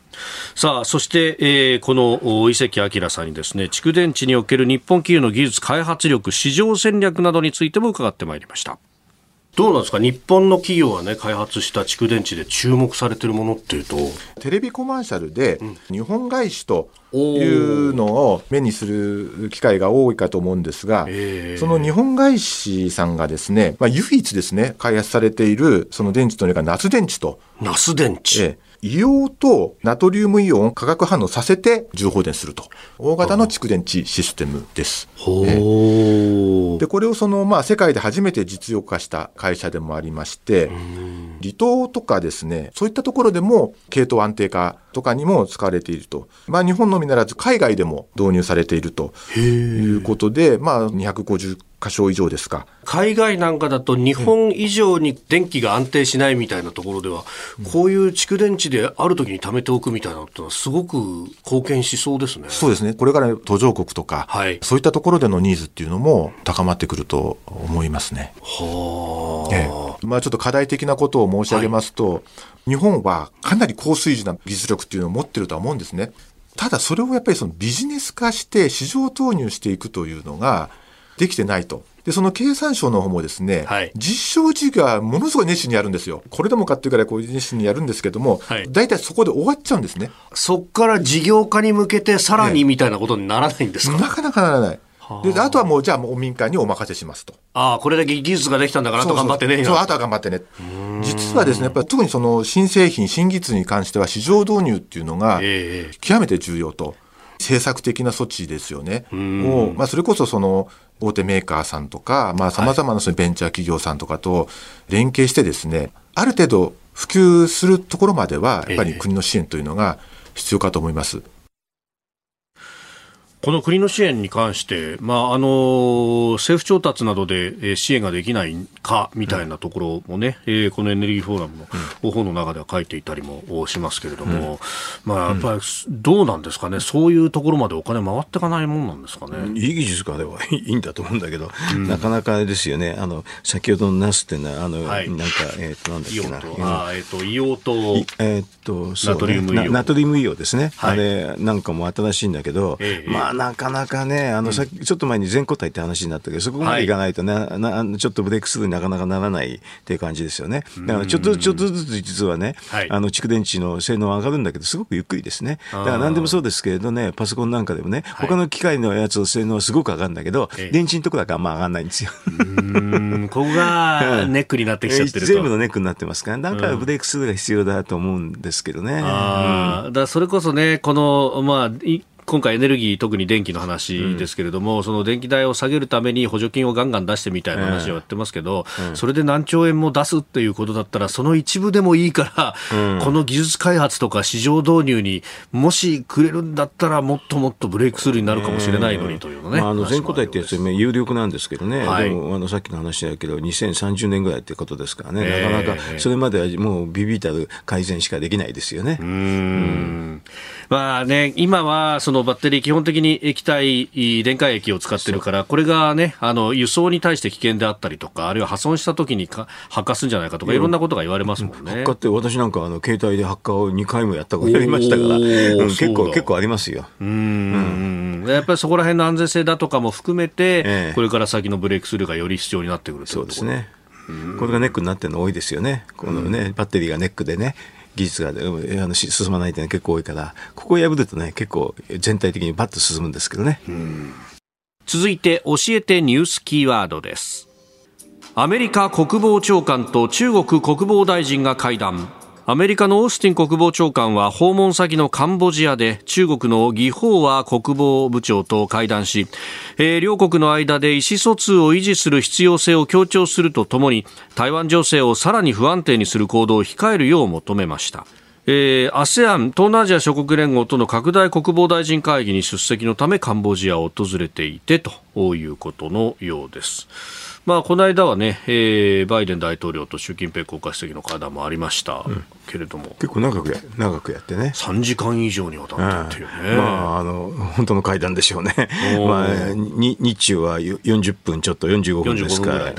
さあ、そして、えー、この伊関明さんにですね、蓄電池における日本企業の技術開発力、市場戦略などについても伺ってまいりました。どうなんですか？日本の企業がね開発した蓄電池で注目されてるものっていうと。テレビコマーシャルで日本外資というのを目にする機会が多いかと思うんですが、その日本外資さんがですね、まあ、唯一ですね開発されているその電池というのがナス電池と。ナス電池、え硫黄とナトリウムイオンを化学反応させて重放電すると。大型の蓄電池システムです。で、これをその、まあ、世界で初めて実用化した会社でもありまして、離島とかですね、そういったところでも系統安定化とかにも使われていると。まあ、日本のみならず海外でも導入されているということで、まあ、250箇所以上ですか。海外なんかだと日本以上に電気が安定しないみたいなところでは、うん、こういう蓄電池である時に貯めておくみたいなのはすごく貢献しそうですね。そうですね。これから途上国とか、はい、そういったところでのニーズっていうのも高まってくると思いますね。はあ、ええ。まあちょっと課題的なことを申し上げますと、はい、日本はかなり高水準な技術力っていうのを持ってるとは思うんですね。ただそれをやっぱりそのビジネス化して市場投入していくというのができてないと。で、その経産省の方もですね、はい、実証事業はものすごい熱心にやるんですよ。これでもかっていうからこう熱心にやるんですけども、はい、大体そこで終わっちゃうんですね。そこから事業化に向けてさらにみたいなことにならないんですか、なかなかならない。で、あとはもう、じゃあもう民間にお任せしますと。ああ、これだけ技術ができたんだから、あと頑張ってね。そうあとは頑張ってね。実はですね、やっぱり特にその新製品、新技術に関しては市場導入っていうのが、極めて重要と。政策的な措置ですよね。を、まあ、それこそその大手メーカーさんとか、まあ、様々なそのベンチャー企業さんとかと連携してですね、ある程度普及するところまでは、やっぱり国の支援というのが必要かと思います。えこの国の支援に関して、まあ、あの政府調達などで支援ができないかみたいなところもね、うん、このエネルギーフォーラムの本の中では書いていたりもしますけれども、うん、まあ、やっぱりどうなんですかね、そういうところまでお金回っていかないもんなんですかね？いい技術家ではいいんだと思うんだけど、うん、なかなかですよね、あの先ほどのナスっていうのは、あの、はい、なんか、えー、となんだっけな、あえっ、ー、と、硫黄と、えー、っと、ナトリウム硫黄。ナトリウム硫黄ですね、はい、あれなんかも新しいんだけど、えー、まあ、なかなかね、あの、さっき、ちょっと前に全固体って話になったけど、そこまでいかないとな、はい、なちょっとブレイクスルーになかなかならないっていう感じですよね。だから、ちょっと、ちょっとずつ実はね、はい、あの、蓄電池の性能は上がるんだけど、すごくゆっくりですね。だから何でもそうですけれどね、パソコンなんかでもね、他の機械のやつの性能はすごく上がるんだけど、電池のとこだけあんま上がらないんですよ。ここがネックになってきちゃってると。全部のネックになってますから、だからブレイクスルーが必要だと思うんですけどね。あだそれこそね、この、まあ、今回エネルギー、特に電気の話ですけれども、うん、その電気代を下げるために補助金をガンガン出してみたいな話をやってますけど、えーうん、それで何兆円も出すっていうことだったら、その一部でもいいから、うん、この技術開発とか市場導入にもしくれるんだったら、もっともっとブレイクスルーになるかもしれないのにというのね。まあ、あの全固体ってやつは有力なんですけどね、はい、でもあのさっきの話だけど、2030年ぐらいってことですからね、えー、なかなかそれまではもうビビたる改善しかできないですよね。うん。まあね、今はそのバッテリー基本的に液体電解液を使ってるから、これがね、あの、輸送に対して危険であったりとか、あるいは破損した時にか発火するんじゃないかとか、いろんなことが言われますもんね。発火って私なんかあの、携帯で発火を2回もやったことありましたから、うん、結構、結構ありますよ。うん。やっぱりそこら辺の安全性だとかも含めて、ええ、これから先のブレイクスルーがより必要になってくるそうですね。これがネックになってるの多いですよね。このね、バッテリーがネックでね、技術が、あの進まないというのは結構多いから、ここを破るとね、結構全体的にバッと進むんですけどね。続いて、教えてニュースキーワードです。アメリカ国防長官と中国国防大臣が会談。アメリカのオースティン国防長官は訪問先のカンボジアで中国のギホーワ国防部長と会談し、えー、両国の間で意思疎通を維持する必要性を強調するとともに台湾情勢をさらに不安定にする行動を控えるよう求めました。えー、ASEAN 東南アジア諸国連合との拡大国防大臣会議に出席のためカンボジアを訪れていてということのようです。まあ、この間はね、えー、バイデン大統領と習近平国家主席の会談もありました、うん、けれども。結構長く長くやってね。3時間以上にわたってっていうね、まあ、あの本当の会談でしょうね、まあ、に日中は40分ちょっと45分ですから、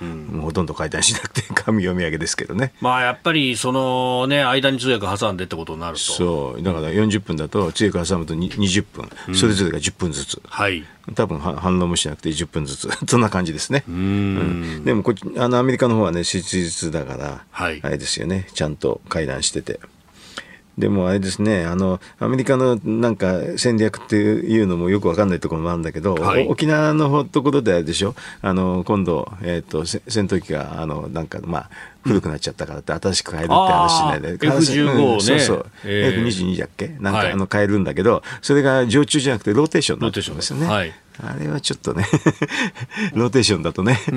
うん、もうほとんど会談しなくて 神読み上げですけどね、まあ、やっぱりその、ね、間に通訳挟んでってことになると。そう。だから40分だと通訳挟むと20分、それぞれが10分ずつ。はい。多分反応もしなくて10分ずつ。そんな感じですね。うん、でもこあのアメリカの方はね質実だから、はい、あれですよね。ちゃんと会談してて。でもあれですねあのアメリカのなんか戦略っていうのもよく分かんないところもあるんだけど、はい、沖縄のところであれでしょ？あの今度、えーと、戦闘機があのなんかまあ古くなっちゃったからって新しく変えるって話しないで、F15 ね、そうそう、えー、F22 だっけ？なんか、あの変えるんだけどそれが常駐じゃなくてローテーションなんですよね。はいあれはちょっとね ローテーションだとね、うん、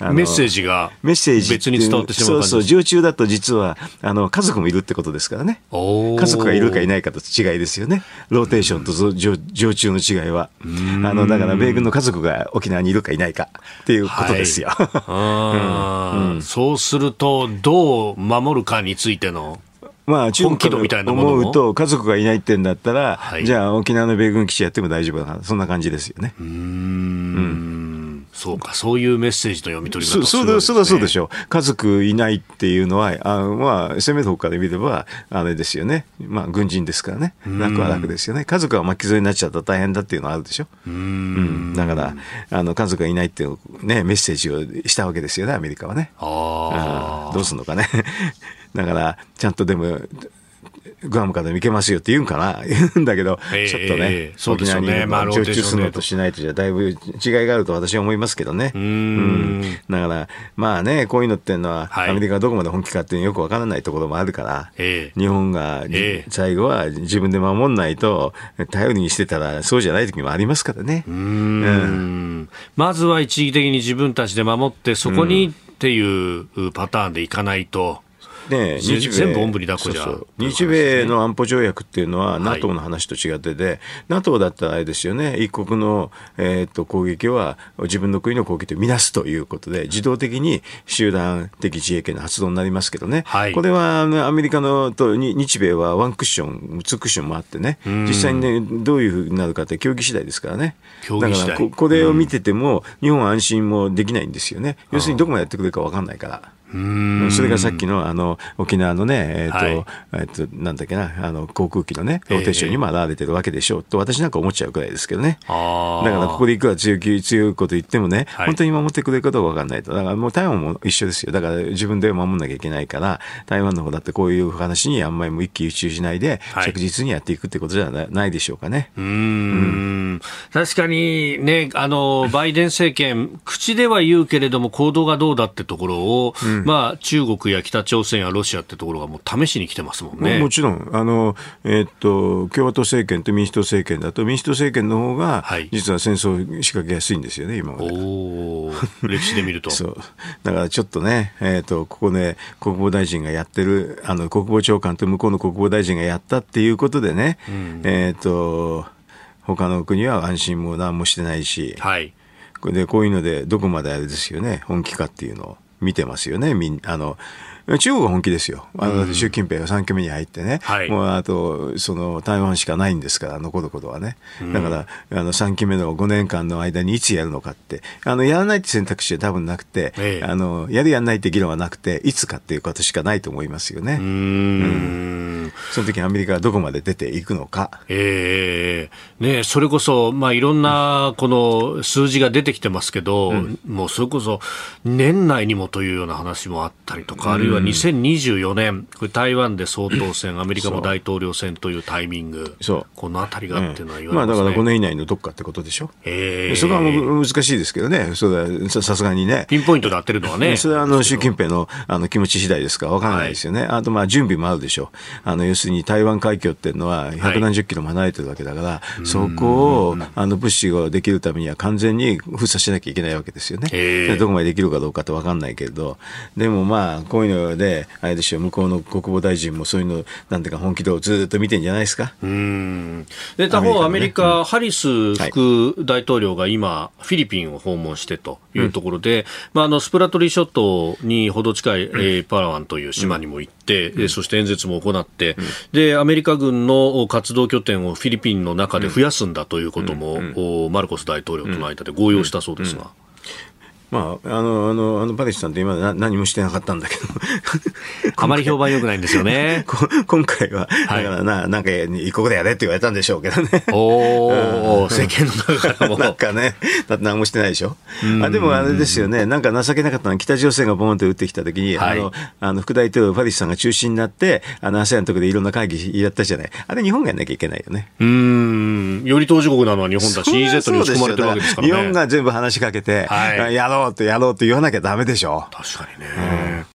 うん、メッセージが別に伝わってしまうそうそう常駐だと実はあの家族もいるってことですからね。家族がいるかいないかと違いですよね。ローテーションと常常駐の違いは。あのだから米軍の家族が沖縄にいるかいないかっていうことですよ、うん、そうするとどう守るかについてのまあ、中国から思うと、家族がいないってんだったら、はい、じゃあ沖縄の米軍基地やっても大丈夫だな、そんな感じですよね。うんうんそうか、そういうメッセージの読み取り方そう、ね、そうそうでしょう。家族いないっていうのは、あまあ、攻めの方から見れば、あれですよね。まあ、軍人ですからね。楽は楽ですよね。家族が巻き添えになっちゃったら大変だっていうのはあるでしょ。うんうんだから、あの、家族がいないっていうね、メッセージをしたわけですよね、アメリカはね。ああ。どうすんのかね。だから、ちゃんとでも、グアムからでも行けますよって言うんかな。言うんだけど、ちょっとね、沖縄に常駐するのと。しないとじゃだいぶ違いがあると私は思いますけどね。うん,、だから、まあね、こういうのっていうのは、アメリカがどこまで本気かっていうのよくわからないところもあるから、日本が最後は自分で守んないと、頼りにしてたらそうじゃない時もありますからね。うん、まずは一時的に自分たちで守って、そこにっていうパターンでいかないと。ね、日米。全部おんぶに抱っこじゃそう日米の安保条約っていうのは、NATO の話と違ってで、はい、NATO だったらあれですよね、一国の、えー、と攻撃は自分の国の攻撃とみなすということで、自動的に集団的自衛権の発動になりますけどね、はい、これはアメリカのと日米はワンクッション、ツークッションもあってね、実際にね、どういうふうになるかって競技次第ですからね。だからこ、これを見てても、日本は安心もできないんですよね。要するにどこまでやってくれるか分かんないから。それがさっきのあの沖縄のね、えっ、ー、と、はい、えっ、と、なんだっけな、あの航空機のね、ローテーションにも現れてるわけでしょうと、私なんか思っちゃうくらいですけどね。だからここでいくら強気、強いこと言ってもね、はい、本当に守ってくれるかどうかわかんないと。だからもう台湾も一緒ですよ。だから自分で守んなきゃいけないから、台湾の方だってこういう話にあんまりも一喜一憂しないで、着実にやっていくってことじゃないでしょうかね。うん。うん。確かにね、あの、バイデン政権、口では言うけれども行動がどうだってところを、うん、まあ中国や北朝鮮やロシアってところがもう試しに来てますもんね。もちろん、あの、えー、っと、共和党政権と民主党政権だと、民主党政権の方が、実は戦争を仕掛けやすいんですよね、今まで。お歴史で見ると。そう。だからちょっとね、えー、っと、ここで国防大臣がやってる、あの、国防長官と向こうの国防大臣がやったっていうことでね、うん、えっと、他の国は安心も何もしてないし、はい。で、こういうので、どこまであれですよね、本気かっていうのを。見てますよね、みんあの中国は本気ですよ、あの習近平が3期目に入ってね、はい、もうあとその台湾しかないんですから、残ることはね、だからあの3期目の5年間の間にいつやるのかって、あのやらないって選択肢は多分なくて、ええ、あのやるやらないって議論はなくて、いつかっていうことしかないと思いますよね。うん。うん。その時にアメリカがどこまで出ていくのか。ええー、ねそれこそ、まあ、いろんなこの数字が出てきてますけど、うん、もうそれこそ年内にもというような話もあったりとか、あるいはは2024年、これ台湾で総統選、アメリカも大統領選というタイミング、そう。このあたりがっていうのは言われます、ね、まあ、だから5年以内のどっかってことでしょ？えー、そこは難しいですけどね、それさすがにね。ピンポイントで当てるのはね。それはあの習近平のあの気持ち次第ですか？ら分からないですよね。はい、あとまあ準備もあるでしょ。う。あの要するに台湾海峡っていうのは百何十キロも離れてるわけだから、はい、そこをあの物資ができるためには完全に封鎖しなきゃいけないわけですよね。どこまでできるかどうかって分かんないけれど、でもまあこういうので、あれでしょう、向こうの国防大臣もそういうの、なんていうか、本気度をずっと見てんじゃないですか？うん。で他方、アメリカ、ね、ハリス副大統領が今、フィリピンを訪問してというところで、うん、まあ、あのスプラトリー諸島にほど近い、うん、えー、パラワンという島にも行って、うん、そして演説も行って、うん、で、アメリカ軍の活動拠点をフィリピンの中で増やすんだということも、マルコス大統領との間で合意をしたそうですが。まあ、あの、あの、あの、パレスさんって今な何もしてなかったんだけど。あまり評判良くないんですよね。今回は、だからな、はい、なんか、一国でやれって言われたんでしょうけどね。おお、世間の中からも。なんかね、だって何もしてないでしょ。あでもあれですよね、なんか情けなかったのは北朝鮮がボーンと撃ってきたときに、はい、あの、あの、副大統領パレスさんが中心になって、あの、ASEAN のところでいろんな会議やったじゃない。あれ日本がやんなきゃいけないよね。うん。より当事国なのは日本だし、EZ に打ち込まれてるわけですからね。日本が全部話しかけて、はい、やろうってやろうって言わなきゃダメでしょ。確かにね。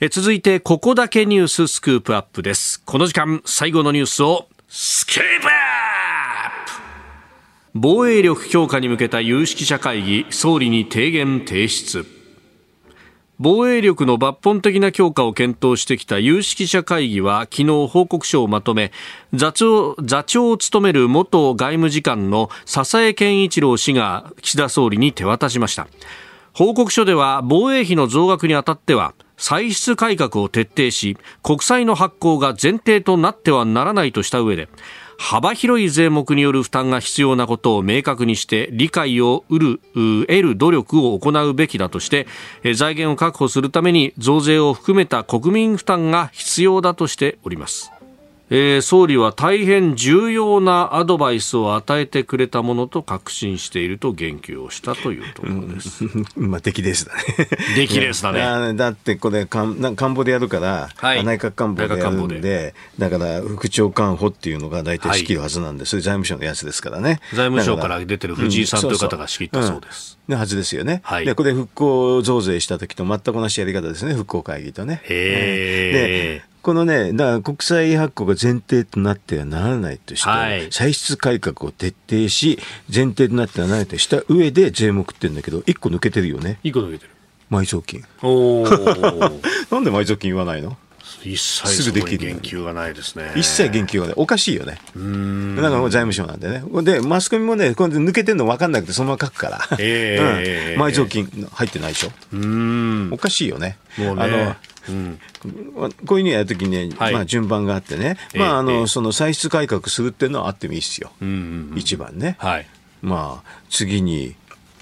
え続いて、ここだけニューススクープアップです。この時間、最後のニュースを、スクープアップ防衛力強化に向けた有識者会議、総理に提言提出。防衛力の抜本的な強化を検討してきた有識者会議は昨日報告書をまとめ座長座長を務める元外務次官の笹江健一郎氏が岸田総理に手渡しました。報告書では防衛費の増額にあたっては歳出改革を徹底し国債の発行が前提となってはならないとした上で幅広い税目による負担が必要なことを明確にして理解を得る得る努力を行うべきだとして財源を確保するために増税を含めた国民負担が必要だとしております。えー、総理は大変重要なアドバイスを与えてくれたものと確信していると言及をしたというところです。うん、まあ、出来レースだね。出来レースだね。だってこれ官、官房でやるから、はい、内閣官房でやるんで、だから副長官補っていうのが大体仕切るはずなんです、はい、財務省のやつですからね。財務省から出てる藤井さんという方が仕切ったそうです。のはずですよね。はい、でこれ復興増税した時と全く同じやり方ですね、復興会議とね。へでこのね、だから国債発行が前提となってはならないとして、はい、歳出改革を徹底し、前提となってはならないとした上で税目って言うんだけど、1個抜けてるよね。1個抜けてる。埋蔵金。お なんで埋蔵金言わないの？一切すぐできる言及がないですね。一切言及がない。おかしいよね。うん。だから財務省なんでね。で、マスコミもね、これ抜けてるの分かんなくてそのまま書くから。えー、うん、埋蔵金入ってないでしょ？うん。おかしいよね。もうね。あの、うん、こういうふうにやるときにね、はい、まあ順番があってね、まああの、その歳出改革するっていうのはあってもいいですよ。うんうんうん、一番ね。はい。まあ次に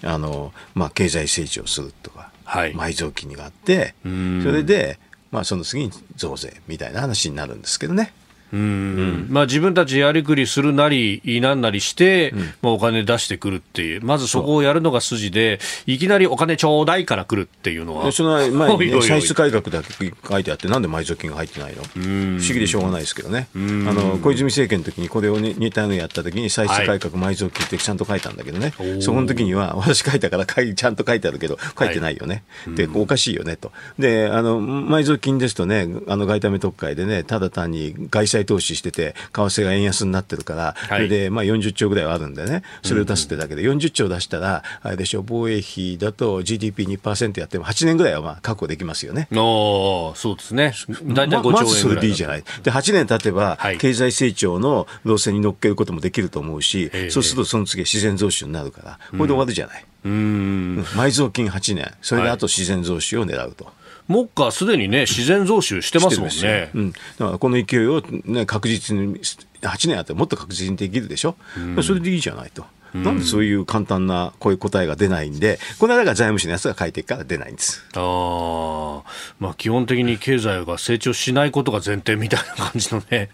あのまあ経済成長するとか、はい、埋蔵金があって、それでまあその次に増税みたいな話になるんですけどね。うん、まあ、自分たちやりくりするなり、なんなりして、うん、まあ、お金出してくるっていう、まずそこをやるのが筋で、いきなりお金ちょうだいから来るっていうのは、その前に、ね、歳出改革だけ書いてあって、なんで埋蔵金が入ってないの？不思議でしょうがないですけどね、あの小泉政権の時にこれを、ね、似たようにやった時に、歳出改革、埋蔵金ってちゃんと書いたんだけどね、そこの時には、私書いたからちゃんと書いてあるけど、書いてないよね、はい、でおかしいよねと。であの埋蔵金ですとね、あの外為特会でね、ただ単に外債投資してて、為替が円安になってるから、それでまあ40兆ぐらいはあるんでね、それを出すってだけで、40兆出したら、あれでしょ、防衛費だと GDP2% やっても8年ぐらいはまあ確保できますよね。おそうですね。大体5兆円まずそれでいいじゃない。で、8年経てば、経済成長の路線に乗っけることもできると思うし、そうするとその次自然増収になるから、これで終わるじゃない。うん、埋蔵金8年、それであと自然増収を狙うと。目下すでにね、自然増収してますもんね。うん、だからこの勢いを、ね、確実に、8年あってもっと確実にできるでしょ、うん、それでいいじゃないと。なんでそういう簡単なこういう答えが出ないんで、この間が財務省のやつが書いてから出ないんです。あまあ、基本的に経済が成長しないことが前提みたいな感じのね、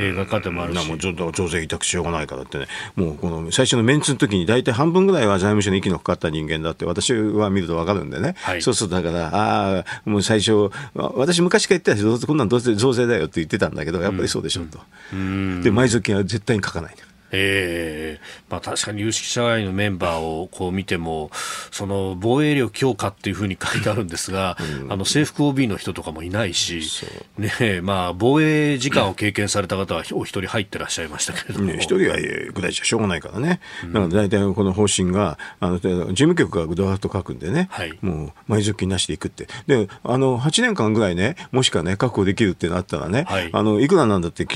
映画化でもあるし。もうちょっと増税委託しようがないからってね、もうこの最初のメンツの時に大体半分ぐらいは財務省の息のかかった人間だって私は見ると分かるんでね、はい、そうするとだから、ああ、もう最初、私昔から言ってたし、こんなんどうせ増税だよって言ってたんだけど、やっぱりそうでしょうと。うん、で、埋蔵金は絶対に書かない。えーまあ、確かに有識者会のメンバーをこう見てもその防衛力強化っていうふうに書いてあるんですが、うん、あの制服 OB の人とかもいないし、ねまあ、防衛時間を経験された方はお一人入ってらっしゃいましたけれども、ね、一人は具体じゃしょうがないからね、うん、だから大体この方針があの事務局がドラフト書くんでね、はい、もう埋蔵金なしでいくって。であの8年間ぐらいねもしかね確保できるってなったらね、はい、あのいくらなんだって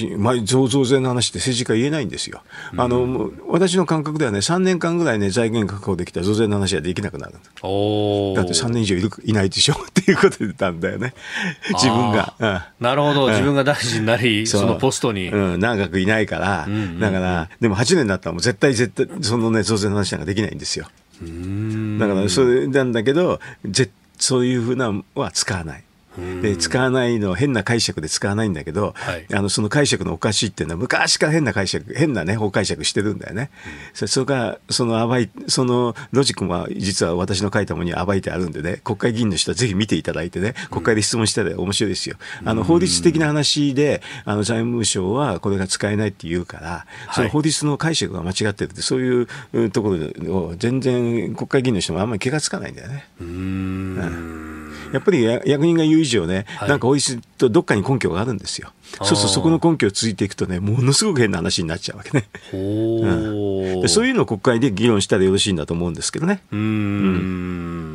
増増税の話って政治家言えないんですよ。あの、うん私の感覚ではね、3年間ぐらいね、財源確保できた増税の話はできなくなる。おだって3年以上いるいないでしょっていうことで言ったんだよね。自分が。うん、なるほど、自分が大臣になり、そのポストに。うん、長くいないから、だから、でも8年だったらもう絶対絶対、そのね、増税の話なんかできないんですよ。うんだからそれなんだけどそういうふうなは使わない。で使わないの変な解釈で使わないんだけど、はい、あのその解釈のおかしいっていうのは昔から変な解釈変なね法解釈してるんだよね、うん、それからその暴いそのロジックは実は私の書いたものに暴いてあるんでね国会議員の人はぜひ見ていただいてね国会で質問したら面白いですよ、うん、あの法律的な話であの財務省はこれが使えないって言うから、その法律の解釈が間違ってるってそういうところを全然国会議員の人もあんまり気がつかないんだよね。うん、うんやっぱり役人が言う以上ね、はい、なんかおいしいとどっかに根拠があるんですよ。そうするとそこの根拠をついていくとね、ものすごく変な話になっちゃうわけね。うん、でそういうのを国会で議論したらよろしいんだと思うんですけどね。うん、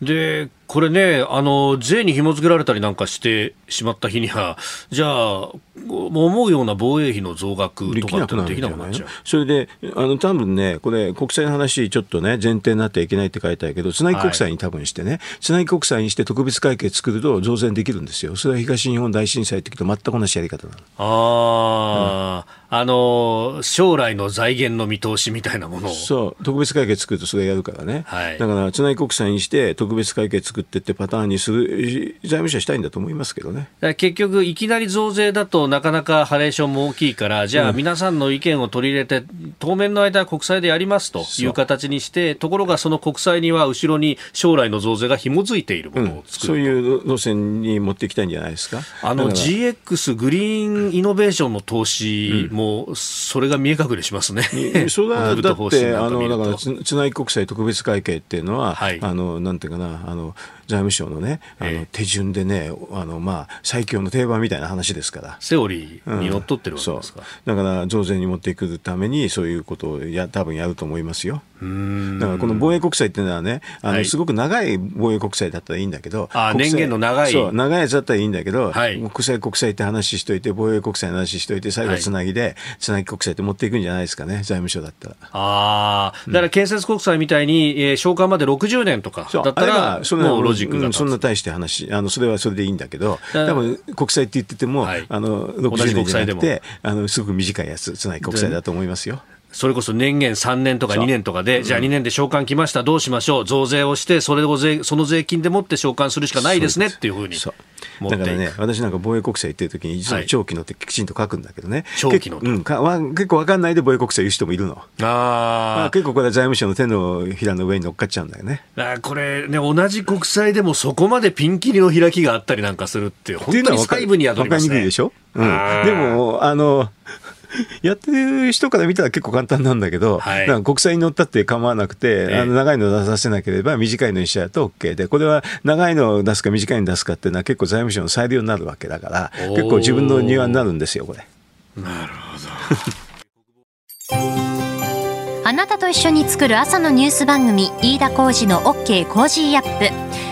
で、これね、あの、税に紐付けられたりなんかしてしまった日には、じゃあ、思うような防衛費の増額とかってできなくなっちゃう。それで、あの、多分ね、これ、国債の話、ちょっとね、前提になってはいけないって書いてあるけど、つなぎ国債に多分してね、はい、つなぎ国債にして特別会計作ると増税できるんですよ。それは東日本大震災の時と全く同じやり方なの。ああ、うんあの将来の財源の見通しみたいなものを。そう。特別会計作るとそれやるからね、はい、だからつなぎ国債にして特別会計作ってってパターンにする財務省したいんだと思いますけどね。結局いきなり増税だとなかなかハレーションも大きいからじゃあ皆さんの意見を取り入れて、うん、当面の間は国債でやりますという形にしてところがその国債には後ろに将来の増税が紐づいているものを作る、うん、そういう路線に持っていきたいんじゃないですか。あの GX グリーンイノベーションの投資も、もそれが見え隠れしますね。それはだってあのだからつなぎ国際特別会計っていうのは、はい、あのなんていうかなあの財務省のね、あの手順でね、あのまあ最強の定番みたいな話ですから。セオリーにのっとってるわけですか。うん、だから増税に持っていくためにそういうことをや多分やると思いますよ。だからこの防衛国債っていうのはね、あのすごく長い防衛国債だったらいいんだけど、あ年限の長い。そう長いやつだったらいいんだけど、はい、国債国債って話しといて防衛国債の話しといて最後つなぎで、つなぎ国債って持っていくんじゃないですかね財務省だったら。ああ、だから建設国債みたいに、えー、償還まで60年とかだったらもうロジックが、うん、そんな大して話あのそれはそれでいいんだけど多分国債って言ってても、はい、あの60年じゃなくてあのすごく短いやつつなぎ国債だと思いますよ。それこそ年限3年とか2年とかで、じゃあ2年で償還来ました、どうしましょう、増税をして、それを税その税金でもって償還するしかないですねっていうふうに。だからね、私なんか防衛国債言ってる時に、実は長期のってきちんと書くんだけどね、長期のうんか結構分かんないで防衛国債言う人もいるの。あまあ、結構これは財務省の手のひらの上に乗っかっちゃうんだよね。あこれね、同じ国債でもそこまでピンキリの開きがあったりなんかするって、本当に細部に宿りますね。分かりにくいでしょ、うん、でも、あの、やってる人から見たら結構簡単なんだけど、はい、国債に乗ったって構わなくて、あの長いのを出させなければ短いのにしちゃうと OK で、これは長いのを出すか短いのを出すかっていうのは結構財務省の裁量になるわけだから、結構自分の庭になるんですよ、これ。なるほど。あなたと一緒に作る朝のニュース番組飯田浩司の OK コージーアップ